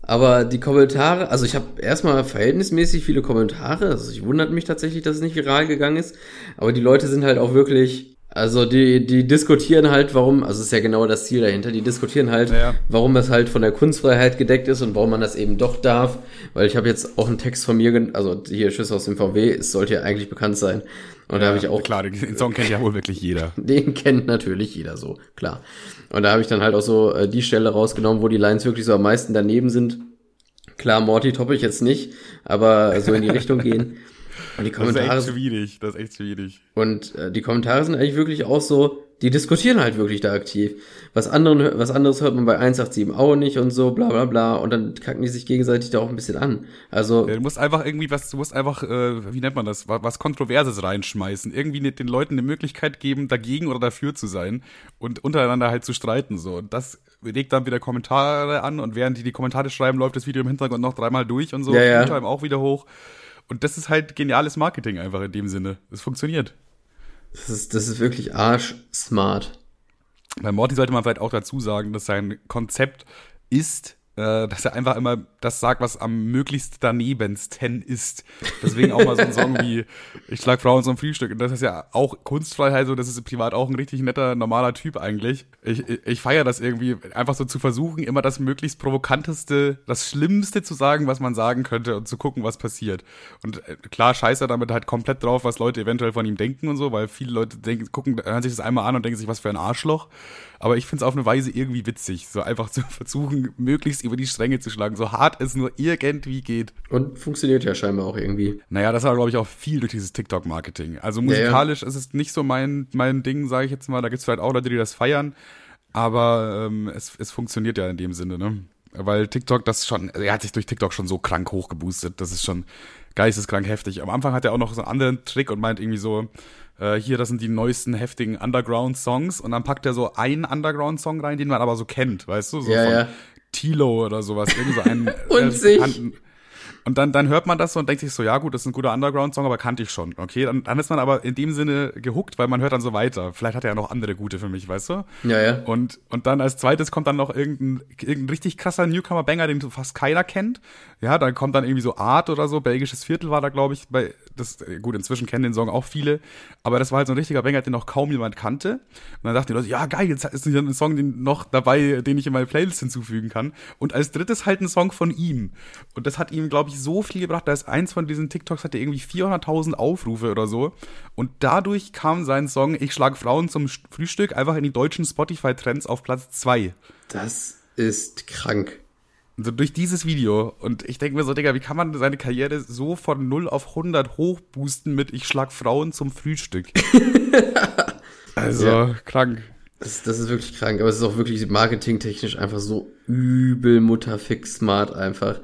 Aber die Kommentare, also ich habe erstmal verhältnismäßig viele Kommentare, also ich wundert mich tatsächlich, dass es nicht viral gegangen ist, aber die Leute sind halt auch wirklich also die, die diskutieren halt, warum, also ist ja genau das Ziel dahinter, die diskutieren halt, ja. warum es halt von der Kunstfreiheit gedeckt ist und warum man das eben doch darf. Weil ich habe jetzt auch einen Text von mir, also hier Schüsse aus dem VW, es sollte ja eigentlich bekannt sein. Und ja, da habe ich auch. Klar, den Song kennt ja wohl wirklich jeder. Den kennt natürlich jeder so, klar. Und da habe ich dann halt auch so äh, die Stelle rausgenommen, wo die Lines wirklich so am meisten daneben sind. Klar, Morty toppe ich jetzt nicht, aber so in die Richtung gehen. Und die Kommentare. Das ist echt schwierig, das ist echt schwierig. Und äh, die Kommentare sind eigentlich wirklich auch so, die diskutieren halt wirklich da aktiv. Was, anderen, was anderes hört man bei 187 auch nicht und so, bla bla bla. Und dann kacken die sich gegenseitig da auch ein bisschen an. Also. Ja, du musst einfach irgendwie was, du musst einfach, äh, wie nennt man das, was, was Kontroverses reinschmeißen. Irgendwie den Leuten eine Möglichkeit geben, dagegen oder dafür zu sein und untereinander halt zu streiten. So. Und das regt dann wieder Kommentare an und während die die Kommentare schreiben, läuft das Video im Hintergrund noch dreimal durch und so. Ja, ja. auch wieder hoch. Und das ist halt geniales Marketing einfach in dem Sinne. Es funktioniert. Das ist, das ist wirklich arsch-smart. Bei Morty sollte man vielleicht auch dazu sagen, dass sein Konzept ist, äh, dass er einfach immer das sagt, was am möglichst danebensten ist. Deswegen auch mal so ein Song wie Ich schlag Frauen zum Frühstück. Und das ist ja auch Kunstfreiheit, so das ist privat auch ein richtig netter, normaler Typ eigentlich. Ich, ich, ich feiere das irgendwie, einfach so zu versuchen, immer das möglichst provokanteste, das Schlimmste zu sagen, was man sagen könnte und zu gucken, was passiert. Und äh, klar scheißt er damit halt komplett drauf, was Leute eventuell von ihm denken und so, weil viele Leute denken, gucken, hören sich das einmal an und denken sich, was für ein Arschloch. Aber ich finde es auf eine Weise irgendwie witzig, so einfach zu versuchen, möglichst über die Stränge zu schlagen, so hart es nur irgendwie geht. Und funktioniert ja scheinbar auch irgendwie. Naja, das war, glaube ich, auch viel durch dieses TikTok-Marketing. Also musikalisch ja, ja. ist es nicht so mein, mein Ding, sage ich jetzt mal. Da gibt es vielleicht auch Leute, die das feiern. Aber ähm, es, es funktioniert ja in dem Sinne, ne? Weil TikTok das schon, er hat sich durch TikTok schon so krank hochgeboostet. Das ist schon geisteskrank heftig. Am Anfang hat er auch noch so einen anderen Trick und meint irgendwie so, äh, hier, das sind die neuesten heftigen Underground-Songs und dann packt er so einen Underground-Song rein, den man aber so kennt, weißt du? So ja, von ja. Tilo oder sowas. Irgend so ein, und sich. Und dann, dann hört man das so und denkt sich so, ja gut, das ist ein guter Underground-Song, aber kannte ich schon. Okay, dann, dann ist man aber in dem Sinne gehuckt, weil man hört dann so weiter. Vielleicht hat er ja noch andere gute für mich, weißt du? Ja, ja. Und, und dann als zweites kommt dann noch irgendein, irgendein richtig krasser Newcomer-Banger, den fast keiner kennt. Ja, dann kommt dann irgendwie so Art oder so, belgisches Viertel war da, glaube ich, bei, das, gut, inzwischen kennen den Song auch viele, aber das war halt so ein richtiger Banger, den noch kaum jemand kannte. Und dann dachten die Leute, ja geil, jetzt ist ein Song den noch dabei, den ich in meine Playlist hinzufügen kann. Und als drittes halt ein Song von ihm. Und das hat ihm, glaube ich, so viel gebracht, dass eins von diesen TikToks hatte irgendwie 400.000 Aufrufe oder so. Und dadurch kam sein Song Ich schlag Frauen zum Frühstück einfach in die deutschen Spotify-Trends auf Platz zwei. Das ist krank. So durch dieses Video. Und ich denke mir so, Digga, wie kann man seine Karriere so von 0 auf 100 hochboosten mit Ich schlag Frauen zum Frühstück? also, ja. krank. Das, das, ist wirklich krank, aber es ist auch wirklich marketingtechnisch einfach so übel mutterfix smart einfach.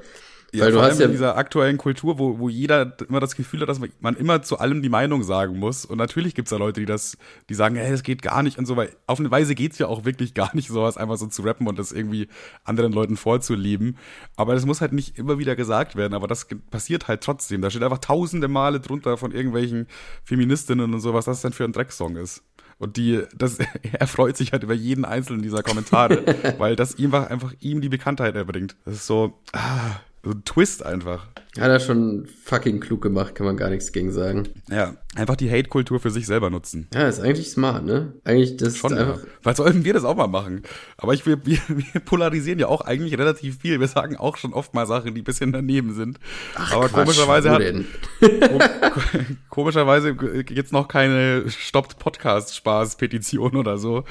Ja, Weil du hast ja in dieser aktuellen Kultur, wo, wo jeder immer das Gefühl hat, dass man immer zu allem die Meinung sagen muss. Und natürlich gibt's da Leute, die das, die sagen, hey, das geht gar nicht und so, weil auf eine Weise geht's ja auch wirklich gar nicht, sowas einfach so zu rappen und das irgendwie anderen Leuten vorzuleben. Aber das muss halt nicht immer wieder gesagt werden, aber das passiert halt trotzdem. Da steht einfach tausende Male drunter von irgendwelchen Feministinnen und sowas, was das denn für ein Drecksong ist. Und die, das, er freut sich halt über jeden einzelnen dieser Kommentare, weil das ihm einfach ihm die Bekanntheit erbringt. Das ist so, ah, so ein Twist einfach. Hat er schon fucking klug gemacht, kann man gar nichts gegen sagen. Ja, einfach die Hate-Kultur für sich selber nutzen. Ja, ist eigentlich smart, ne? Eigentlich das Schon, ist ja. einfach. Weil sollten wir das auch mal machen. Aber ich, wir, wir, wir polarisieren ja auch eigentlich relativ viel. Wir sagen auch schon oft mal Sachen, die ein bisschen daneben sind. Aber Quatsch, komischerweise hat, Komischerweise jetzt noch keine Stoppt Podcast Spaß Petition oder so.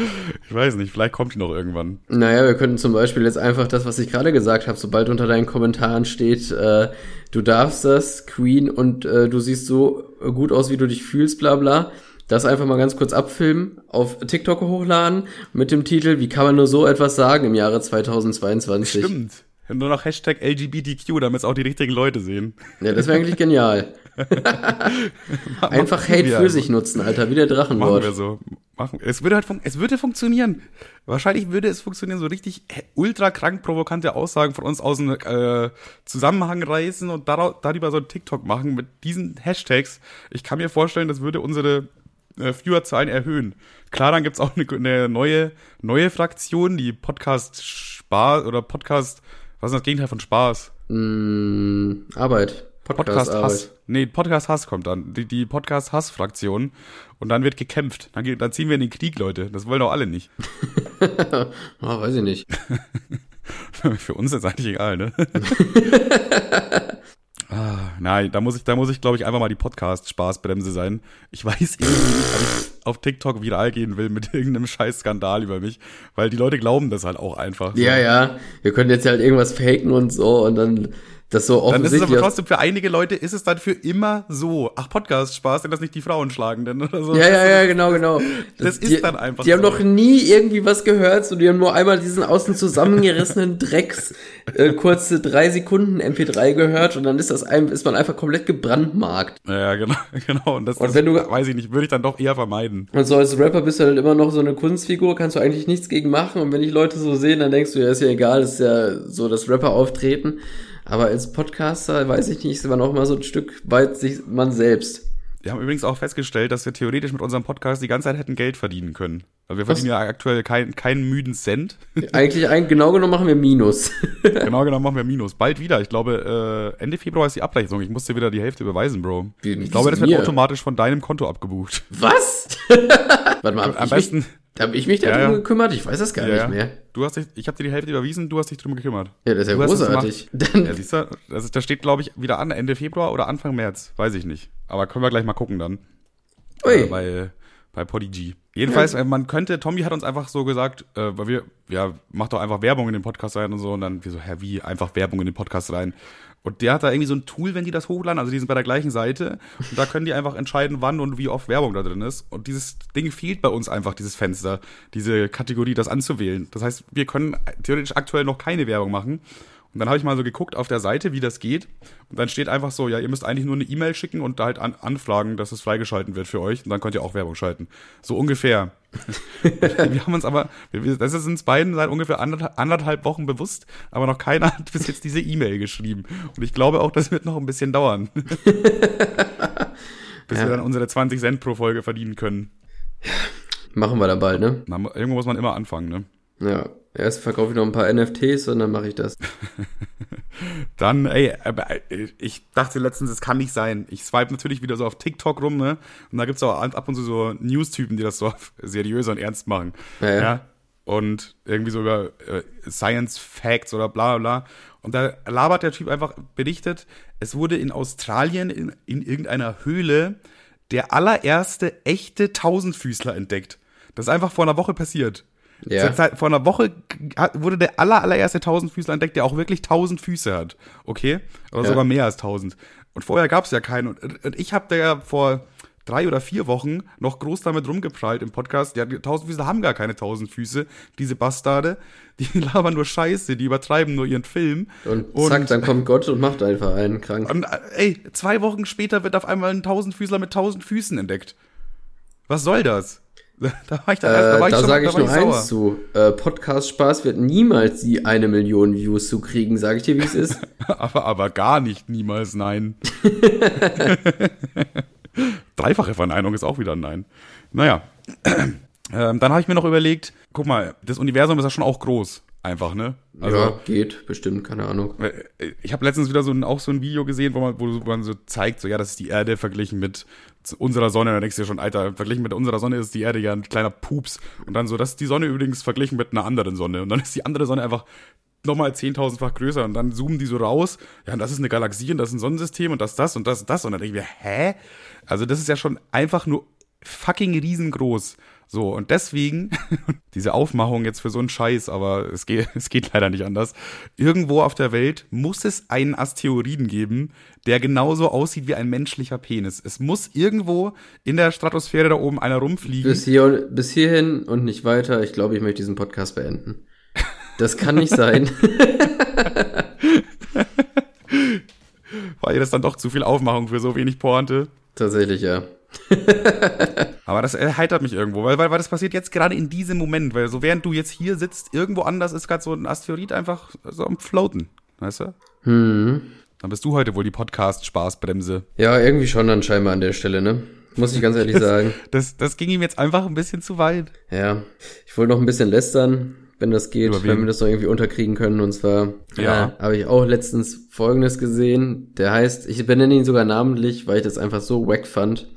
Ich weiß nicht, vielleicht kommt die noch irgendwann. Naja, wir könnten zum Beispiel jetzt einfach das, was ich gerade gesagt habe, sobald unter deinen Kommentaren steht, äh, du darfst das, Queen, und äh, du siehst so gut aus, wie du dich fühlst, bla bla. Das einfach mal ganz kurz abfilmen, auf TikTok hochladen mit dem Titel, wie kann man nur so etwas sagen im Jahre 2022? Stimmt. Nur noch Hashtag LGBTQ, damit es auch die richtigen Leute sehen. Ja, das wäre eigentlich genial. Einfach Hate für also sich nutzen, Alter, wie der Machen Drachenlord. wir so. Machen. Es würde halt es würde funktionieren. Wahrscheinlich würde es funktionieren, so richtig ultra krank provokante Aussagen von uns aus dem äh, Zusammenhang reißen und darüber so ein TikTok machen mit diesen Hashtags. Ich kann mir vorstellen, das würde unsere äh, Viewerzahlen erhöhen. Klar, dann gibt's auch eine, eine neue, neue Fraktion, die Podcast Spaß oder Podcast, was ist das Gegenteil von Spaß? Mm, Arbeit. Podcast Podcast-Arbeit. Hass. Nee, Podcast Hass kommt dann. Die, die Podcast Hass Fraktion. Und dann wird gekämpft. Dann, dann ziehen wir in den Krieg, Leute. Das wollen doch alle nicht. Ah, weiß ich nicht. Für uns ist eigentlich egal, ne? ah, nein, da muss ich, da muss ich, glaube ich, einfach mal die Podcast-Spaßbremse sein. Ich weiß irgendwie nicht, ob ich auf TikTok viral gehen will mit irgendeinem scheiß Skandal über mich, weil die Leute glauben das halt auch einfach. Ja, ja. Wir können jetzt halt irgendwas faken und so und dann das so Dann ist es aber offensichtlich. trotzdem für einige Leute ist es dann für immer so. Ach, Podcast-Spaß, denn das nicht die Frauen schlagen denn oder so. ja, ja, ja, genau, genau. Das ist die, dann einfach Die haben so. noch nie irgendwie was gehört, so die haben nur einmal diesen außen zusammengerissenen Drecks äh, kurze drei Sekunden MP3 gehört und dann ist das ein, ist man einfach komplett gebrandmarkt. Ja, ja, genau, genau. Und das, Und das wenn du- weiß ich nicht, würde ich dann doch eher vermeiden. Und so als Rapper bist du halt immer noch so eine Kunstfigur, kannst du eigentlich nichts gegen machen. Und wenn die Leute so sehen, dann denkst du, ja, ist ja egal, ist ja so das Rapper auftreten. Aber als Podcaster, weiß ich nicht, ist man auch mal so ein Stück weit sich man selbst. Wir haben übrigens auch festgestellt, dass wir theoretisch mit unserem Podcast die ganze Zeit hätten Geld verdienen können. Also wir Was? verdienen ja aktuell kein, keinen müden Cent. Eigentlich, ein, genau genommen machen wir Minus. genau genommen machen wir Minus. Bald wieder. Ich glaube, äh, Ende Februar ist die Abrechnung. Ich muss dir wieder die Hälfte beweisen, Bro. Wie- ich glaube, das wird mir? automatisch von deinem Konto abgebucht. Was? Warte mal, Am besten- mich, hab ich mich Ja, darum ja. gekümmert? Ich weiß das gar Ja, nicht ja. mehr. Du hast dich, ich habe dir die Hälfte überwiesen, du hast dich drum gekümmert. Ja, das ist ja Du großartig. Ja, Dann, siehst du, das, ist, das steht, glaube ich, wieder an, Ende Februar oder Anfang März. Weiß ich nicht. Aber können wir gleich mal gucken dann. ui, äh, bei, bei Podigy. Jedenfalls, äh, man könnte, Tommy hat uns einfach so gesagt, äh, weil wir, ja, mach doch einfach Werbung in den Podcast rein und so. Und dann wir so, hä, wie, einfach Werbung in den Podcast rein. Und der hat da irgendwie so ein Tool, wenn die das hochladen, also die sind bei der gleichen Seite. Und da können die einfach entscheiden, wann und wie oft Werbung da drin ist. Und dieses Ding fehlt bei uns einfach, dieses Fenster, diese Kategorie, das anzuwählen. Das heißt, wir können theoretisch aktuell noch keine Werbung machen. Und dann habe ich mal so geguckt auf der Seite, wie das geht. Und dann steht einfach so, ja, ihr müsst eigentlich nur eine E-Mail schicken und da halt an, anfragen, dass es freigeschalten wird für euch. Und dann könnt ihr auch Werbung schalten. So ungefähr. wir haben uns aber, das ist uns beiden seit ungefähr anderthalb, Wochen bewusst, aber noch keiner hat bis jetzt diese E-Mail geschrieben. Und ich glaube auch, das wird noch ein bisschen dauern. bis Ja. wir dann unsere 20 Cent pro Folge verdienen können. machen wir da bald, ne? Na, irgendwo muss man immer anfangen, ne? Ja. Erst verkaufe ich noch ein paar NFTs und dann mache ich das. Dann, ey, aber äh, ich dachte letztens, es kann nicht sein. Ich swipe natürlich wieder so auf TikTok rum, ne? Und da gibt's auch ab und zu so News-Typen, die das so seriös und ernst machen. Ja, ja. Und irgendwie so über äh, Science Facts oder bla bla bla. Und da labert der Typ einfach berichtet, es wurde in Australien in, in irgendeiner Höhle der allererste echte Tausendfüßler entdeckt. Das ist einfach vor einer Woche passiert. Ja. Zeit- Vor einer Woche wurde der aller, allererste Tausendfüßler entdeckt, der auch wirklich tausend Füße hat. Okay? Oder Ja. sogar mehr als tausend. Und vorher gab es ja keinen. Und, und ich habe da ja vor drei oder vier Wochen noch groß damit rumgeprallt im Podcast. Ja, Tausendfüßler haben gar keine tausend Füße, diese Bastarde. Die labern nur Scheiße, die übertreiben nur ihren Film. Und, zack, dann kommt Gott und macht einfach einen krank. und, äh, ey, zwei Wochen später wird auf einmal ein Tausendfüßler mit tausend Füßen entdeckt. Was soll das? Da war ich, dann, Äh, da war ich da sage ich nur sauer. eins zu. Äh, Podcast Spaß wird niemals die eine Million Views zu kriegen, sage ich dir, wie es ist. Aber, aber gar nicht, niemals, nein. dreifache Verneinung ist auch wieder ein Nein. Naja. Ähm, dann habe ich mir noch überlegt, guck mal, das Universum ist ja schon auch groß. Einfach, ne? Also, ja, geht, bestimmt, keine Ahnung. Äh, ich habe letztens wieder so ein, auch so ein Video gesehen, wo man, wo man so zeigt, so ja, das ist die Erde verglichen mit unserer Sonne. Da denkst du ja schon, Alter, verglichen mit unserer Sonne ist die Erde ja ein kleiner Pups. Und dann so, das ist die Sonne übrigens verglichen mit einer anderen Sonne. Und dann ist die andere Sonne einfach nochmal zehntausendfach größer. Und dann zoomen die so raus. Ja, und das ist eine Galaxie und das ist ein Sonnensystem und das, das und das das. Und dann denke ich mir, hä? Also das ist ja schon einfach nur fucking riesengroß. So, und deswegen, diese Aufmachung jetzt für so einen Scheiß, aber es geht, es geht leider nicht anders. Irgendwo auf der Welt muss es einen Asteroiden geben, der genauso aussieht wie ein menschlicher Penis. Es muss irgendwo in der Stratosphäre da oben einer rumfliegen. Bis, hier, bis hierhin und nicht weiter. Ich glaube, ich möchte diesen Podcast beenden. Das kann nicht sein. War ihr das dann doch zu viel Aufmachung für so wenig Pointe? Tatsächlich, ja. Aber das erheitert mich irgendwo, weil, weil, weil das passiert jetzt gerade in diesem Moment, weil so während du jetzt hier sitzt, irgendwo anders ist gerade so ein Asteroid einfach so am Floaten, weißt du? Hm. Dann bist du heute wohl die Podcast-Spaßbremse. Ja, irgendwie schon dann scheinbar an der Stelle, ne? Muss ich ganz ehrlich das, sagen. Das, das ging ihm jetzt einfach ein bisschen zu weit. Ja, ich wollte noch ein bisschen lästern, wenn das geht, wenn wir das noch irgendwie unterkriegen können. Und zwar ja. äh, habe ich auch letztens Folgendes gesehen. Der heißt, ich benenne ihn sogar namentlich, weil ich das einfach so wack fand.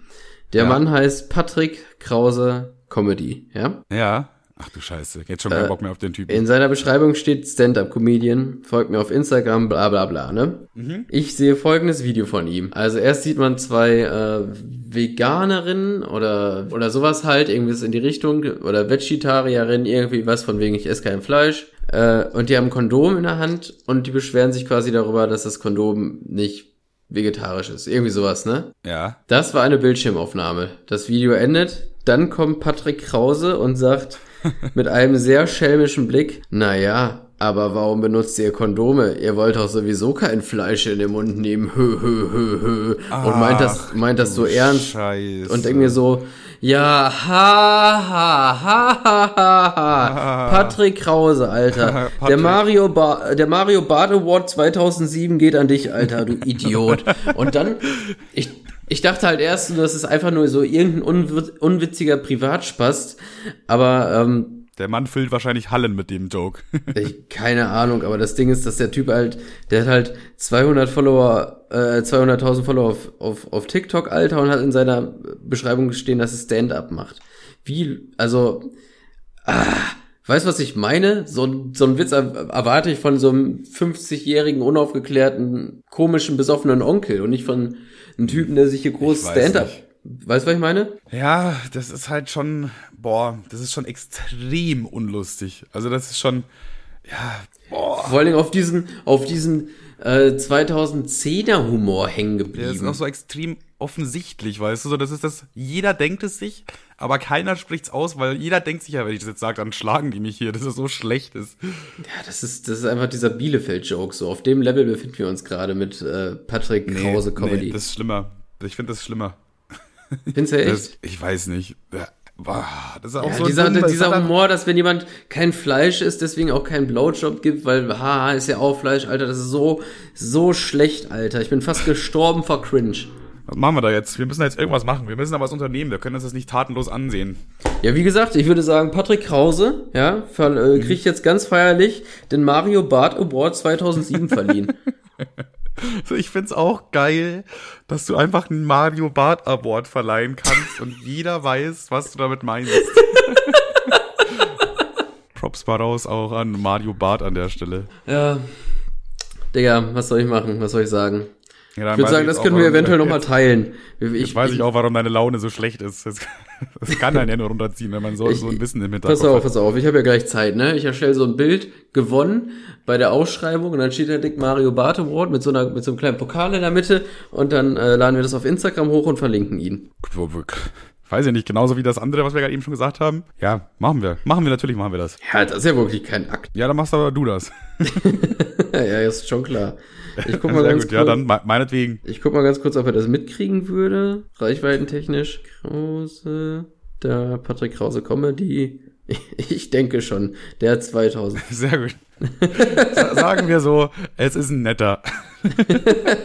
Der ja. Mann heißt Patrick Krause Comedy, ja? Ja. Ach du Scheiße, jetzt schon keinen äh, Bock mehr auf den Typen. In seiner Beschreibung steht Stand-Up-Comedian, folgt mir auf Instagram, bla bla bla, ne? Mhm. Ich sehe folgendes Video von ihm. Also erst sieht man zwei äh, Veganerinnen oder, oder sowas halt, irgendwas in die Richtung, oder Vegetarierinnen, irgendwie was von wegen, ich esse kein Fleisch. Äh, und die haben ein Kondom in der Hand und die beschweren sich quasi darüber, dass das Kondom nicht vegetarisch ist. Irgendwie sowas, ne? Ja. Das war eine Bildschirmaufnahme. Das Video endet. Dann kommt Patrick Krause und sagt mit einem sehr schelmischen Blick, naja, aber warum benutzt ihr Kondome? Ihr wollt doch sowieso kein Fleisch in den Mund nehmen. Hö, hö, hö, hö. und meint das, meint das so ernst. Scheiße. Und denkt mir so, ja, ha, ha, ha, ha, ha, ha. Patrick Krause, Alter. Patrick. Der Mario, ba der Mario Bart Award 2007 geht an dich, Alter, du Idiot. Und dann, ich, ich dachte halt erst, das ist einfach nur so irgendein unwitziger Privatspaß, aber ähm, der Mann füllt wahrscheinlich Hallen mit dem Joke. ich, keine Ahnung, aber das Ding ist, dass der Typ halt, der hat halt 200 Follower, äh, 200.000 Follower auf, auf, auf TikTok, Alter, und hat in seiner Beschreibung stehen, dass er Stand-up macht. Wie, also, ah, weißt du, was ich meine? So, so ein Witz erwarte ich von so einem 50-jährigen, unaufgeklärten, komischen, besoffenen Onkel und nicht von einem Typen, der sich hier groß Stand-up Weißt du, was ich meine? Ja, das ist halt schon, boah, das ist schon extrem unlustig. Also das ist schon, ja, boah. Vor allem auf diesen, auf diesen äh, 2010er Humor hängen geblieben. Der ist auch so extrem offensichtlich, weißt du, so das ist das, jeder denkt es sich, aber keiner spricht's aus, weil jeder denkt sich ja, wenn ich das jetzt sage, dann schlagen die mich hier, dass es so schlecht ist. Ja, das ist, das ist einfach dieser Bielefeld-Joke, so auf dem Level befinden wir uns gerade mit äh, Patrick nee, Krause Comedy. Nee, das ist schlimmer. Ich finde das schlimmer. Findest du echt? Das, ich weiß nicht. Das ist auch ja, so dieser, dumm, dieser Humor, dass wenn jemand kein Fleisch isst, deswegen auch keinen Blowjob gibt, weil haha, ist ja auch Fleisch, Alter, das ist so so schlecht, Alter. Ich bin fast gestorben vor Cringe. Was machen wir da jetzt? Wir müssen jetzt irgendwas machen. Wir müssen da was unternehmen. Wir können uns das nicht tatenlos ansehen. Ja, wie gesagt, ich würde sagen, Patrick Krause, ja, ver, äh, kriegt jetzt ganz feierlich den Mario Bart Award 2007 verliehen. So, ich find's auch geil, dass du einfach einen Mario Bart Award verleihen kannst und jeder weiß, was du damit meinst. Props war raus auch an Mario Bart an der Stelle. Ja. Digga, was soll ich machen? Was soll ich sagen? Ja, ich würde sagen, das können wir eventuell nochmal teilen. Ich, jetzt weiß ich, auch, warum deine Laune so schlecht ist. Das, das kann einen ja nur runterziehen, wenn man so, ich, so ein Wissen im Hinterkopf Pass auf, pass auf, ich habe ja gleich Zeit, ne? Ich erstelle so ein Bild, gewonnen bei der Ausschreibung und dann steht da dick Mario Bart Award mit so, einer, mit so einem kleinen Pokal in der Mitte und dann äh, laden wir das auf Instagram hoch und verlinken ihn. Weiß ich nicht, genauso wie das andere, was wir gerade eben schon gesagt haben. Ja, machen wir. Machen wir natürlich, machen wir das. Ja, das ist ja wirklich kein Akt. Ja, dann machst aber du das. ja, ist schon klar. Ich guck mal ganz gut. kurz. Ja, dann meinetwegen. Ich guck mal ganz kurz, ob er das mitkriegen würde. Reichweitentechnisch. Krause. Da Patrick Krause Comedy. Ich denke schon. Der 2000. Sehr gut. Sagen wir so, es ist ein netter.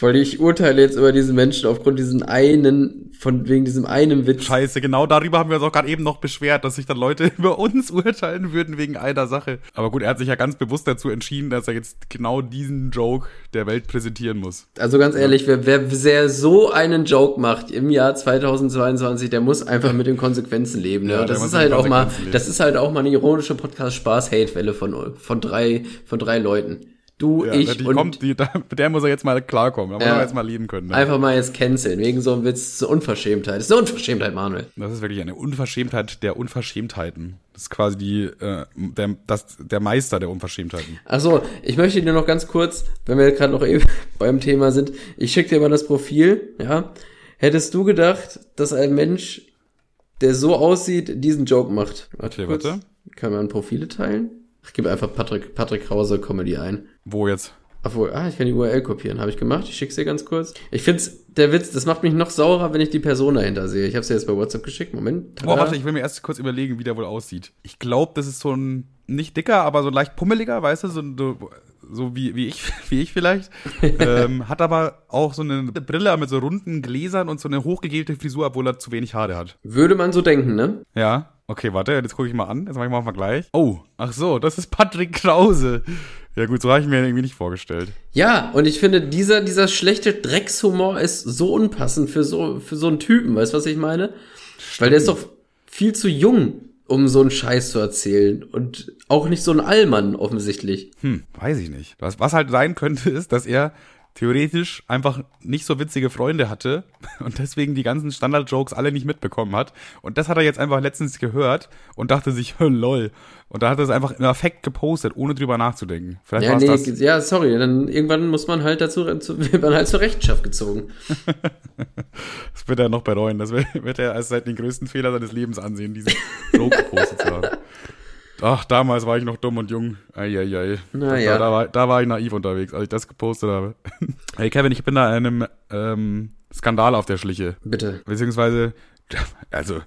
Weil ich urteile jetzt über diese Menschen aufgrund diesen einen, von wegen diesem einen Witz. Scheiße, genau darüber haben wir uns auch gerade eben noch beschwert, dass sich dann Leute über uns urteilen würden wegen einer Sache. Aber gut, er hat sich ja ganz bewusst dazu entschieden, dass er jetzt genau diesen Joke der Welt präsentieren muss. Also ganz ehrlich, wer, wer sehr so einen Joke macht im Jahr 2022, der muss einfach mit den Konsequenzen leben. Ne? Ja, das ist halt auch mal, leben. das ist halt auch mal eine ironische Podcast-Spaß-Hate-Welle von, von drei, von drei Leuten. Du, Ja, ich die und kommt, die, mit der muss er jetzt mal klarkommen. Da muss Ja. er jetzt mal leben können. Ne? einfach mal jetzt canceln, wegen so einem Witz. Eine Unverschämtheit. Das ist eine Unverschämtheit, Manuel. Das ist wirklich eine Unverschämtheit der Unverschämtheiten. Das ist quasi die, äh, der, das, der Meister der Unverschämtheiten. Achso, ich möchte dir noch ganz kurz, wenn wir gerade noch eben beim Thema sind, ich schicke dir mal das Profil, ja. Hättest du gedacht, dass ein Mensch, der so aussieht, diesen Joke macht? Okay, kurz. warte. Kann man Profile teilen? Ich gebe einfach Patrick, Patrick Krause Comedy ein. Wo jetzt? Obwohl, ah, ich kann die URL kopieren. Habe ich gemacht. Ich schick's dir ganz kurz. Ich find's, der Witz, das macht mich noch saurer, wenn ich die Person dahinter sehe. Ich habe dir jetzt bei WhatsApp geschickt. Moment. Oh, Tada. warte, ich will mir erst kurz überlegen, wie der wohl aussieht. Ich glaube, das ist so ein, nicht dicker, aber so leicht pummeliger, weißt du, so, so, so wie, wie ich, wie ich vielleicht. ähm, hat aber auch so eine Brille mit so runden Gläsern und so eine hochgegelte Frisur, obwohl er zu wenig Haare hat. Würde man so denken, ne? Ja. Okay, warte, jetzt gucke ich mal an. Jetzt mache ich mal einen Vergleich. Oh, ach so, das ist Patrick Krause. Ja gut, so habe ich mir irgendwie nicht vorgestellt. Ja, und ich finde, dieser, dieser schlechte Dreckshumor ist so unpassend für so, für so einen Typen, weißt du, was ich meine? Weil der ist doch viel zu jung, um so einen Scheiß zu erzählen. Und auch nicht so ein Allmann, offensichtlich. Hm, weiß ich nicht. Was, was halt sein könnte, ist, dass er theoretisch einfach nicht so witzige Freunde hatte und deswegen die ganzen Standard-Jokes alle nicht mitbekommen hat. Und das hat er jetzt einfach letztens gehört und dachte sich, lol. Und da hat er es einfach im Affekt gepostet, ohne drüber nachzudenken. Vielleicht Ja, nee, das. ja, sorry, dann irgendwann muss man halt dazu, zu, wird man halt zur Rechenschaft gezogen. Das wird er noch bereuen. Das wird, wird er als seit den größten Fehler seines Lebens ansehen, diesen Joke gepostet zu haben. Ach, damals war ich noch dumm und jung. Eieiei. Na da, da, war, da war ich naiv unterwegs, als ich das gepostet habe. Hey Kevin, ich bin da einem ähm, Skandal auf der Schliche. Bitte. Beziehungsweise, also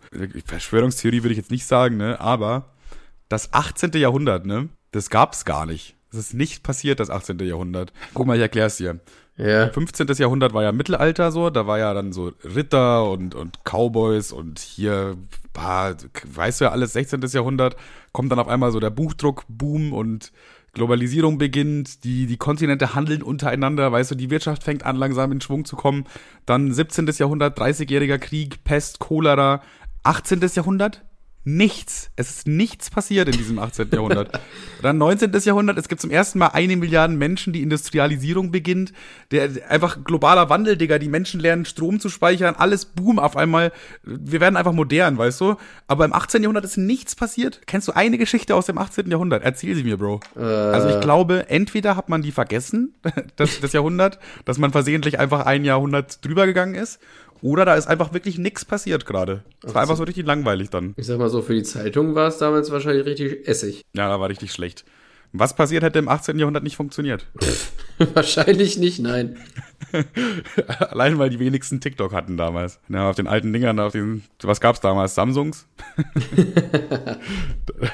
Verschwörungstheorie würde ich jetzt nicht sagen, ne? Aber das 18. Jahrhundert, ne? Das gab's gar nicht. Das ist nicht passiert, das 18. Jahrhundert. Guck mal, ich erklär's dir. Ja. 15. Jahrhundert war ja Mittelalter so, da war ja dann so Ritter und, und Cowboys und hier, bah, weißt du ja alles, 16. Jahrhundert, kommt dann auf einmal so der Buchdruckboom und Globalisierung beginnt, die, die Kontinente handeln untereinander, weißt du, die Wirtschaft fängt an langsam in Schwung zu kommen. Dann 17. Jahrhundert, 30-jähriger Krieg, Pest, Cholera. 18. Jahrhundert, nichts. Es ist nichts passiert in diesem 18. Jahrhundert. Dann 19. Jahrhundert, es gibt zum ersten Mal eine Milliarde Menschen, die Industrialisierung beginnt. Der einfach globaler Wandel, Digga, die Menschen lernen Strom zu speichern, alles boom auf einmal. Wir werden einfach modern, weißt du? Aber im 18. Jahrhundert ist nichts passiert. Kennst du eine Geschichte aus dem 18. Jahrhundert? Erzähl sie mir, Bro. Also ich glaube, entweder hat man die vergessen, das, das Jahrhundert, dass man versehentlich einfach ein Jahrhundert drüber gegangen ist. Oder da ist einfach wirklich nichts passiert gerade. Es war einfach so richtig langweilig dann. Ich sag mal so, für die Zeitung war es damals wahrscheinlich richtig Essig. Ja, da war richtig schlecht. Was passiert hätte im 18. Jahrhundert nicht funktioniert? wahrscheinlich nicht, nein. Allein weil die wenigsten TikTok hatten damals. Ja, auf den alten Dingern, auf den, was gab's damals? Samsungs?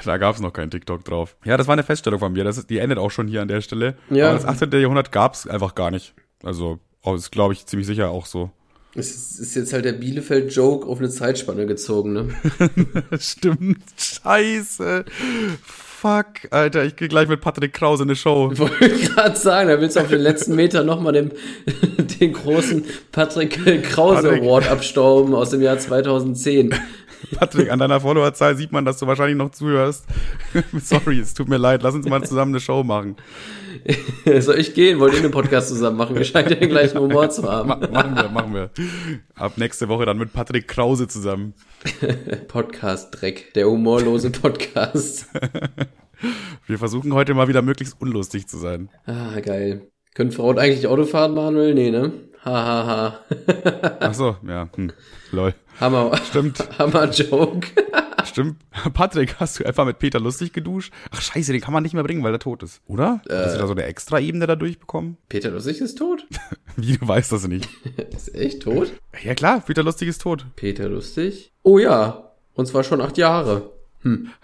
da gab's noch kein TikTok drauf. Ja, das war eine Feststellung von mir. Das ist, die endet auch schon hier an der Stelle. Ja. Aber das 18. Jahrhundert gab's einfach gar nicht. Also, oh, ist glaube ich ziemlich sicher auch so. Es ist, jetzt halt der Bielefeld-Joke auf eine Zeitspanne gezogen, ne? Stimmt. Scheiße. Fuck, Alter, ich gehe gleich mit Patrick Krause in eine Show. Ich wollte gerade sagen, da willst du auf den letzten Meter nochmal den, den großen Patrick Krause Patrick. Award abstauben aus dem Jahr 2010. Patrick, an deiner Followerzahl sieht man, dass du wahrscheinlich noch zuhörst. Sorry, es tut mir leid. Lass uns mal zusammen eine Show machen. Soll ich gehen? Wollt ihr einen Podcast zusammen machen? Wir scheinen ja den gleichen Humor zu haben. Ma machen wir, machen wir. Ab nächste Woche dann mit Patrick Krause zusammen. Podcast-Dreck. Der humorlose Podcast. Wir versuchen heute mal wieder möglichst unlustig zu sein. Ah, geil. Können Frauen eigentlich Auto fahren, Manuel? Nee, ne? Ha, ha, ha. Ach so, ja, hm, lol. Hammer. Stimmt. Hammer-Joke. Stimmt. Patrick, hast du einfach mit Peter lustig geduscht? Ach scheiße, den kann man nicht mehr bringen, weil er tot ist. Oder? Hast du da so eine extra Ebene da durchbekommen? Peter Lustig ist tot? Wie, du weißt das nicht? Ist echt tot? Ja klar, Peter Lustig ist tot. Peter Lustig? Oh ja. Und zwar schon acht Jahre.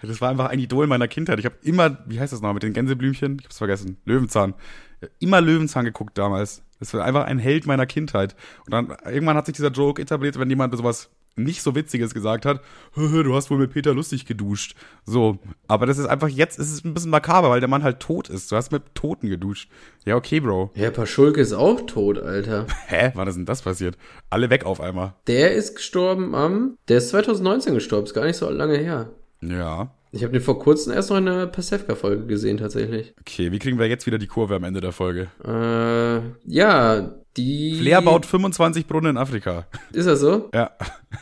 Das war einfach ein Idol meiner Kindheit. Ich habe immer, wie heißt das noch, mit den Gänseblümchen? Ich hab's vergessen. Löwenzahn. Immer Löwenzahn geguckt damals. Das war einfach ein Held meiner Kindheit. Und dann irgendwann hat sich dieser Joke etabliert, wenn jemand sowas nicht so Witziges gesagt hat, du hast wohl mit Peter lustig geduscht. So, aber das ist einfach jetzt, ist es ein bisschen makaber, weil der Mann halt tot ist. Du hast mit Toten geduscht. Ja, okay, Bro. Ja, Paschulke ist auch tot, Alter. Hä? Wann ist denn das passiert? Alle weg auf einmal. Der ist gestorben am, der ist 2019 gestorben, ist gar nicht so lange her. Ja. Ich habe den vor kurzem erst noch in einer Pasewka-Folge gesehen, tatsächlich. Okay, wie kriegen wir jetzt wieder die Kurve am Ende der Folge? Äh, ja, die. Flair baut 25 Brunnen in Afrika. Ist das so? Ja.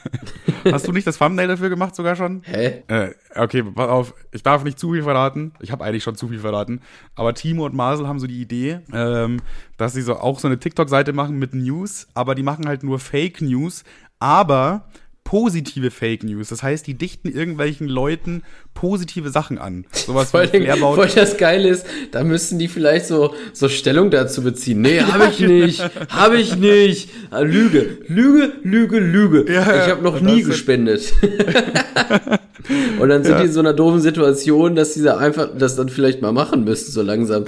Hast du nicht das Thumbnail dafür gemacht sogar schon? Hä? Äh, okay, pass auf. Ich darf nicht zu viel verraten. Ich habe eigentlich schon zu viel verraten. Aber Timo und Marcel haben so die Idee, ähm, dass sie so auch so eine TikTok-Seite machen mit News, aber die machen halt nur Fake News, aber positive Fake News. Das heißt, die dichten irgendwelchen Leuten positive Sachen an. Sowas Vor allem, voll das Geile ist, da müssten die vielleicht so, so Stellung dazu beziehen. Nee, habe ich nicht. habe ich nicht. Ah, Lüge. Lüge, Lüge, Lüge. Ja, ich habe noch nie gespendet. Und dann sind ja. die in so einer doofen Situation, dass sie da einfach das dann vielleicht mal machen müssten, so langsam.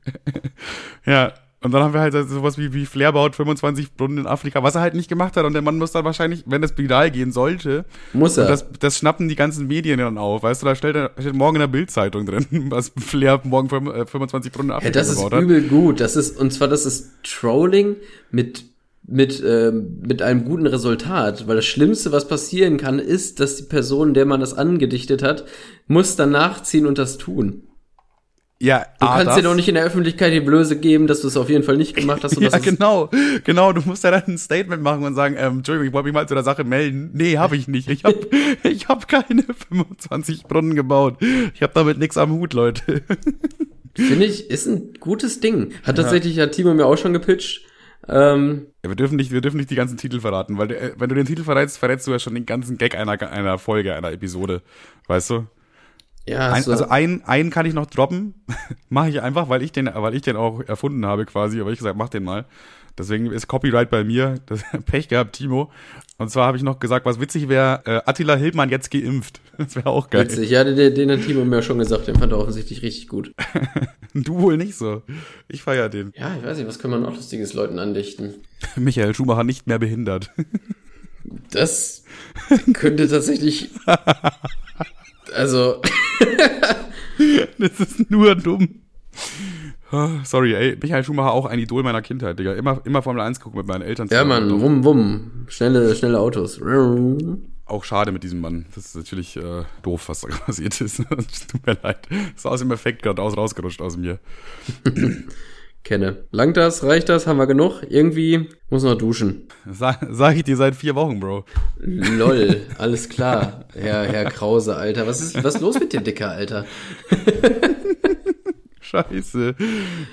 ja, und dann haben wir halt sowas wie, wie Flair baut 25 Brunnen in Afrika, was er halt nicht gemacht hat. Und der Mann muss dann wahrscheinlich, wenn das viral gehen sollte, muss er. Das, das schnappen die ganzen Medien dann auf. Weißt du, da steht, da steht morgen in der Bildzeitung drin, was Flair morgen 25 Brunnen in Afrika ja, das gebaut hat. Das ist übel gut. Das ist, und zwar, das ist Trolling mit mit, äh, mit einem guten Resultat, weil das Schlimmste, was passieren kann, ist, dass die Person, der man das angedichtet hat, muss dann nachziehen und das tun. Ja, du A, kannst dir doch nicht in der Öffentlichkeit die Blöße geben, dass du es auf jeden Fall nicht gemacht hast. Ja, genau, genau. Du musst ja dann ein Statement machen und sagen, ähm, Entschuldigung, ich wollte mich mal zu der Sache melden. Nee, habe ich nicht. Ich habe ich hab keine 25 Brunnen gebaut. Ich habe damit nichts am Hut, Leute. Finde ich, ist ein gutes Ding. Hat tatsächlich, ja. hat Timo mir auch schon gepitcht. Ähm, ja, wir dürfen nicht, wir dürfen nicht die ganzen Titel verraten, weil äh, wenn du den Titel verrätst, verrätst du ja schon den ganzen Gag einer, einer Folge, einer Episode. Weißt du? Ja, ein, so. also einen, einen kann ich noch droppen. Mache ich einfach, weil ich den, weil ich den auch erfunden habe quasi. Aber ich gesagt, mach den mal. Deswegen ist Copyright bei mir. Das Pech gehabt, Timo. Und zwar habe ich noch gesagt, was witzig wäre, äh, Attila Hildmann jetzt geimpft. Das wäre auch geil. Witzig, ja, den, den hat Timo mir schon gesagt, den fand er offensichtlich richtig gut. du wohl nicht so. Ich feier den. Ja, ich weiß nicht, was können wir noch lustiges Leuten andichten? Michael Schumacher nicht mehr behindert. das könnte tatsächlich also. das ist nur dumm. Sorry, ey, Michael Schumacher auch ein Idol meiner Kindheit, Digga. Immer, immer Formel 1 gucken mit meinen Eltern. Ja, Mann, wumm, wumm. Schnelle, schnelle Autos. Auch schade mit diesem Mann. Das ist natürlich äh, doof, was da passiert ist. Tut mir leid. Das ist aus dem Effekt gerade aus, rausgerutscht aus mir kenne. Langt das? Reicht das? Haben wir genug? Irgendwie muss noch duschen. Sag, sag ich dir seit vier Wochen, Bro. Lol, alles klar. Herr, Herr Krause, Alter. Was ist, was ist los mit dir, Dicker, Alter? Scheiße.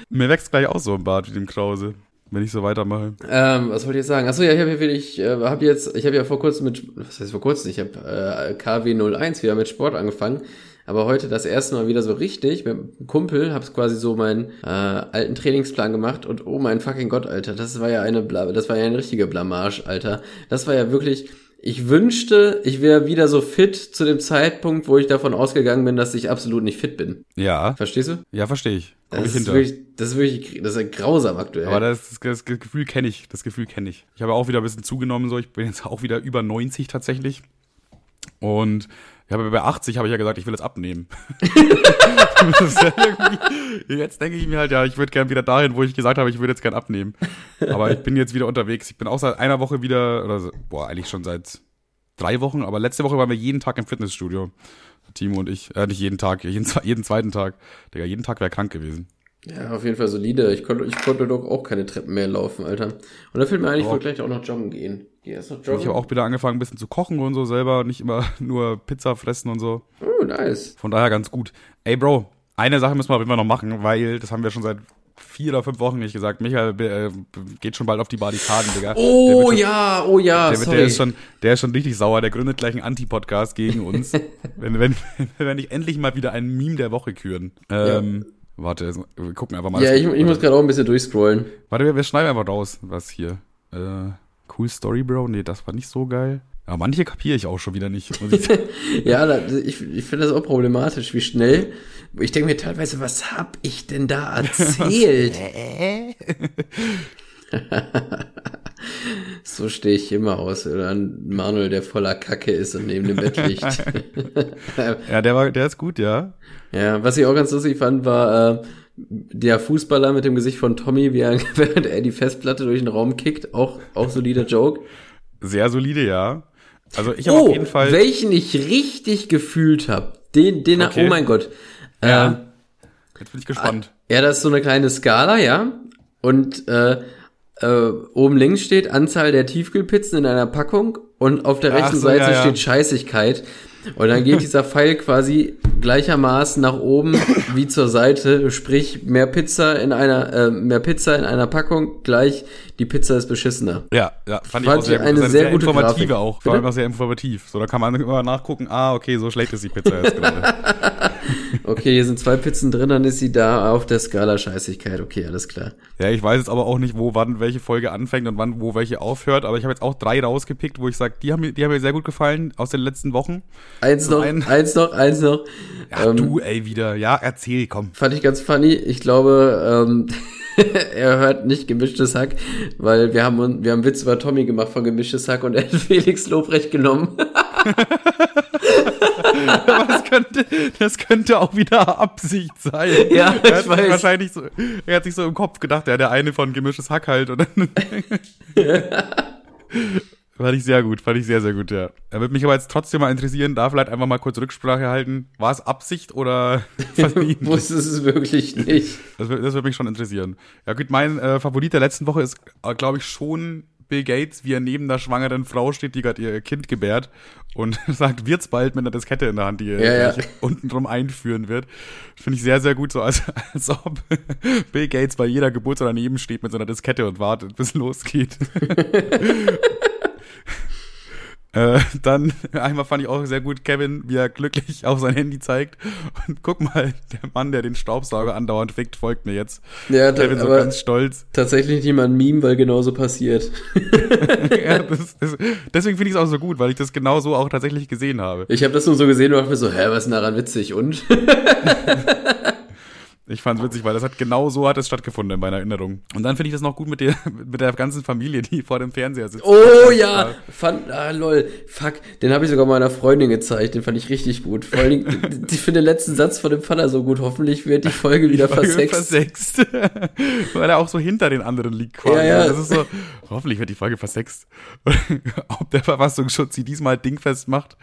Mir wächst gleich auch so ein Bart wie dem Krause wenn ich so weitermache. Ähm, was wollte ich jetzt sagen? Achso, ja, ich habe ich äh, hab jetzt, ich habe ja vor kurzem mit, was heißt vor kurzem? Ich habe äh, KW01 wieder mit Sport angefangen aber heute das erste Mal wieder so richtig mit einem Kumpel, hab's quasi so meinen äh, alten Trainingsplan gemacht und oh mein fucking Gott, Alter, das war ja eine Bla das war ja eine richtige Blamage, Alter. Das war ja wirklich ich wünschte, ich wäre wieder so fit zu dem Zeitpunkt, wo ich davon ausgegangen bin, dass ich absolut nicht fit bin. Ja. Verstehst du? Ja, verstehe ich. Komm das, ich ist wirklich, das ist wirklich, das ist grausam aktuell. Aber das, das, das Gefühl kenne ich. Das Gefühl kenne ich. Ich habe auch wieder ein bisschen zugenommen, so. Ich bin jetzt auch wieder über 90 tatsächlich. Und ja, aber bei 80 habe ich ja gesagt, ich will es abnehmen. jetzt denke ich mir halt, ja, ich würde gern wieder dahin, wo ich gesagt habe, ich würde jetzt gern abnehmen. Aber ich bin jetzt wieder unterwegs. Ich bin auch seit einer Woche wieder, oder so, boah, eigentlich schon seit drei Wochen, aber letzte Woche waren wir jeden Tag im Fitnessstudio. Timo und ich. Äh, nicht jeden Tag, jeden, jeden zweiten Tag. Digga, jeden Tag wäre krank gewesen. Ja, auf jeden Fall solide. Ich konnte, ich konnte doch auch keine Treppen mehr laufen, Alter. Und da fällt mir eigentlich, ich wollte gleich auch noch joggen gehen. Geh erst noch joggen. Ich habe auch wieder angefangen, ein bisschen zu kochen und so selber, nicht immer nur Pizza fressen und so. Oh, nice. Von daher ganz gut. Ey, Bro, eine Sache müssen wir auf jeden Fall noch machen, weil das haben wir schon seit vier oder fünf Wochen nicht gesagt. Michael äh, geht schon bald auf die Barrikaden, Digga. Oh ja, oh ja, der, sorry. Der ist, schon, der ist schon richtig sauer. Der gründet gleich einen Anti-Podcast gegen uns. wenn, wenn, wenn wir nicht endlich mal wieder einen Meme der Woche küren. Ähm, ja. Warte, wir gucken einfach mal. Ja, ich, ich muss gerade auch ein bisschen durchscrollen. Warte, wir, wir schneiden einfach raus, was hier. Äh, cool Story, Bro. Nee, das war nicht so geil. Aber manche kapiere ich auch schon wieder nicht. ja, da, ich, ich finde das auch problematisch, wie schnell Ich denke mir teilweise, was hab ich denn da erzählt? so stehe ich immer aus. Oder ein Manuel, der voller Kacke ist und neben dem Bett liegt. ja, der war, der ist gut, ja. Ja, was ich auch ganz lustig fand, war äh, der Fußballer mit dem Gesicht von Tommy, wie er, während er die Festplatte durch den Raum kickt. Auch, auch solider Joke. Sehr solide, ja. Also ich habe Oh, auf jeden Fall. welchen ich richtig gefühlt habe. Den, den, Okay. oh mein Gott. Ja. Ähm, Jetzt bin ich gespannt. Ja, das ist so eine kleine Skala, ja. Und äh, äh, oben links steht Anzahl der Tiefkühlpizzen in einer Packung und auf der Ach rechten so, Seite ja, ja. steht Scheißigkeit. Und dann geht dieser Pfeil quasi gleichermaßen nach oben wie zur Seite, sprich mehr Pizza in einer äh, mehr Pizza in einer Packung gleich die Pizza ist beschissener. Ja, ja, fand ich Fand auch sehr ich eine Das ist sehr gute informative Grafik. auch. Bitte? War einfach sehr informativ. So, da kann man immer nachgucken, ah, okay, so schlecht ist die Pizza jetzt gerade. Okay, hier sind zwei Pizzen drin, dann ist sie da auf der Skala Scheißigkeit. Okay, alles klar. ja, ich weiß jetzt aber auch nicht, wo wann welche Folge anfängt und wann wo welche aufhört, aber ich habe jetzt auch drei rausgepickt, wo ich sage, die haben mir die haben mir sehr gut gefallen aus den letzten Wochen. Eins noch, einen- eins noch, eins noch. Ja, Ähm, du ey wieder. Ja, erzähl, komm. Fand ich ganz funny. Ich glaube, ähm, er hört nicht gemischtes Hack, weil wir haben, wir haben Witz über Tommy gemacht von gemischtes Hack und er hat Felix Lobrecht genommen. Aber das könnte, das könnte auch wieder Absicht sein. Ja, er hat ich sich weiß. wahrscheinlich so, er hat sich so im Kopf gedacht, ja, der eine von gemischtes Hack halt. Und dann fand ich sehr gut, fand ich sehr, sehr gut, ja. Er würde mich aber jetzt trotzdem mal interessieren, da vielleicht einfach mal kurz Rücksprache halten. War es Absicht oder? Wusste es wirklich nicht. Das, das würde mich schon interessieren. Ja gut, mein äh, Favorit der letzten Woche ist, äh, glaube ich, schon Bill Gates, wie er neben der schwangeren Frau steht, die gerade ihr Kind gebärt und sagt, wird's bald mit einer Diskette in der Hand, die er Ja, ja. unten drum einführen wird. Finde ich sehr, sehr gut, so als, als ob Bill Gates bei jeder Geburt so daneben steht mit so einer Diskette und wartet, bis es losgeht. Äh, dann einmal fand ich auch sehr gut Kevin, wie er glücklich auf sein Handy zeigt. Und guck mal, der Mann, der den Staubsauger andauernd fickt, folgt mir jetzt. Ja, da, Kevin so ganz stolz. tatsächlich nicht mal ein Meme, weil genauso passiert. ja, das, das, deswegen finde ich es auch so gut, weil ich das genau so auch tatsächlich gesehen habe. Ich habe das nur so gesehen und dachte mir so, hä, was ist denn daran witzig? Und? Ich fand es witzig, weil das hat genau so hat es stattgefunden in meiner Erinnerung. Und dann finde ich das noch gut mit der, mit der ganzen Familie, die vor dem Fernseher sitzt. Oh ja, fand, ah lol, fuck, den habe ich sogar meiner Freundin gezeigt, den fand ich richtig gut. Vor allen Dingen, ich finde den letzten Satz von dem Vater so gut, hoffentlich wird die Folge wieder Folge versext. versext. weil er auch so hinter den anderen liegt quasi. Ja, ja. Das ist so, hoffentlich wird die Folge versext. Ob der Verfassungsschutz sie diesmal dingfest macht,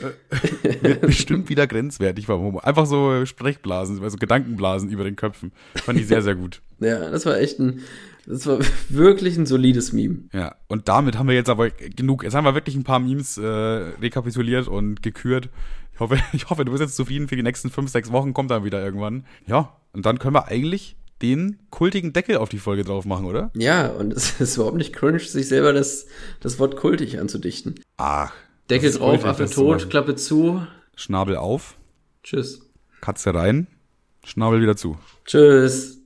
wird bestimmt wieder grenzwertig. warum. Einfach so Sprechblasen, also Gedankenblasen über den Köpfen. Fand ich sehr, sehr gut. Ja, das war echt ein, das war wirklich ein solides Meme. Ja, und damit haben wir jetzt aber genug. Jetzt haben wir wirklich ein paar Memes äh, rekapituliert und gekürt. Ich hoffe, ich hoffe, du bist jetzt zufrieden für die nächsten fünf, sechs Wochen, kommt dann wieder irgendwann. Ja, und dann können wir eigentlich den kultigen Deckel auf die Folge drauf machen, oder? Ja, und es ist überhaupt nicht cringe, sich selber das, das Wort kultig anzudichten. Ach. Deckel drauf, Affe tot. Klappe zu. Schnabel auf, Tschüss. Katze rein, Schnabel wieder zu. Tschüss.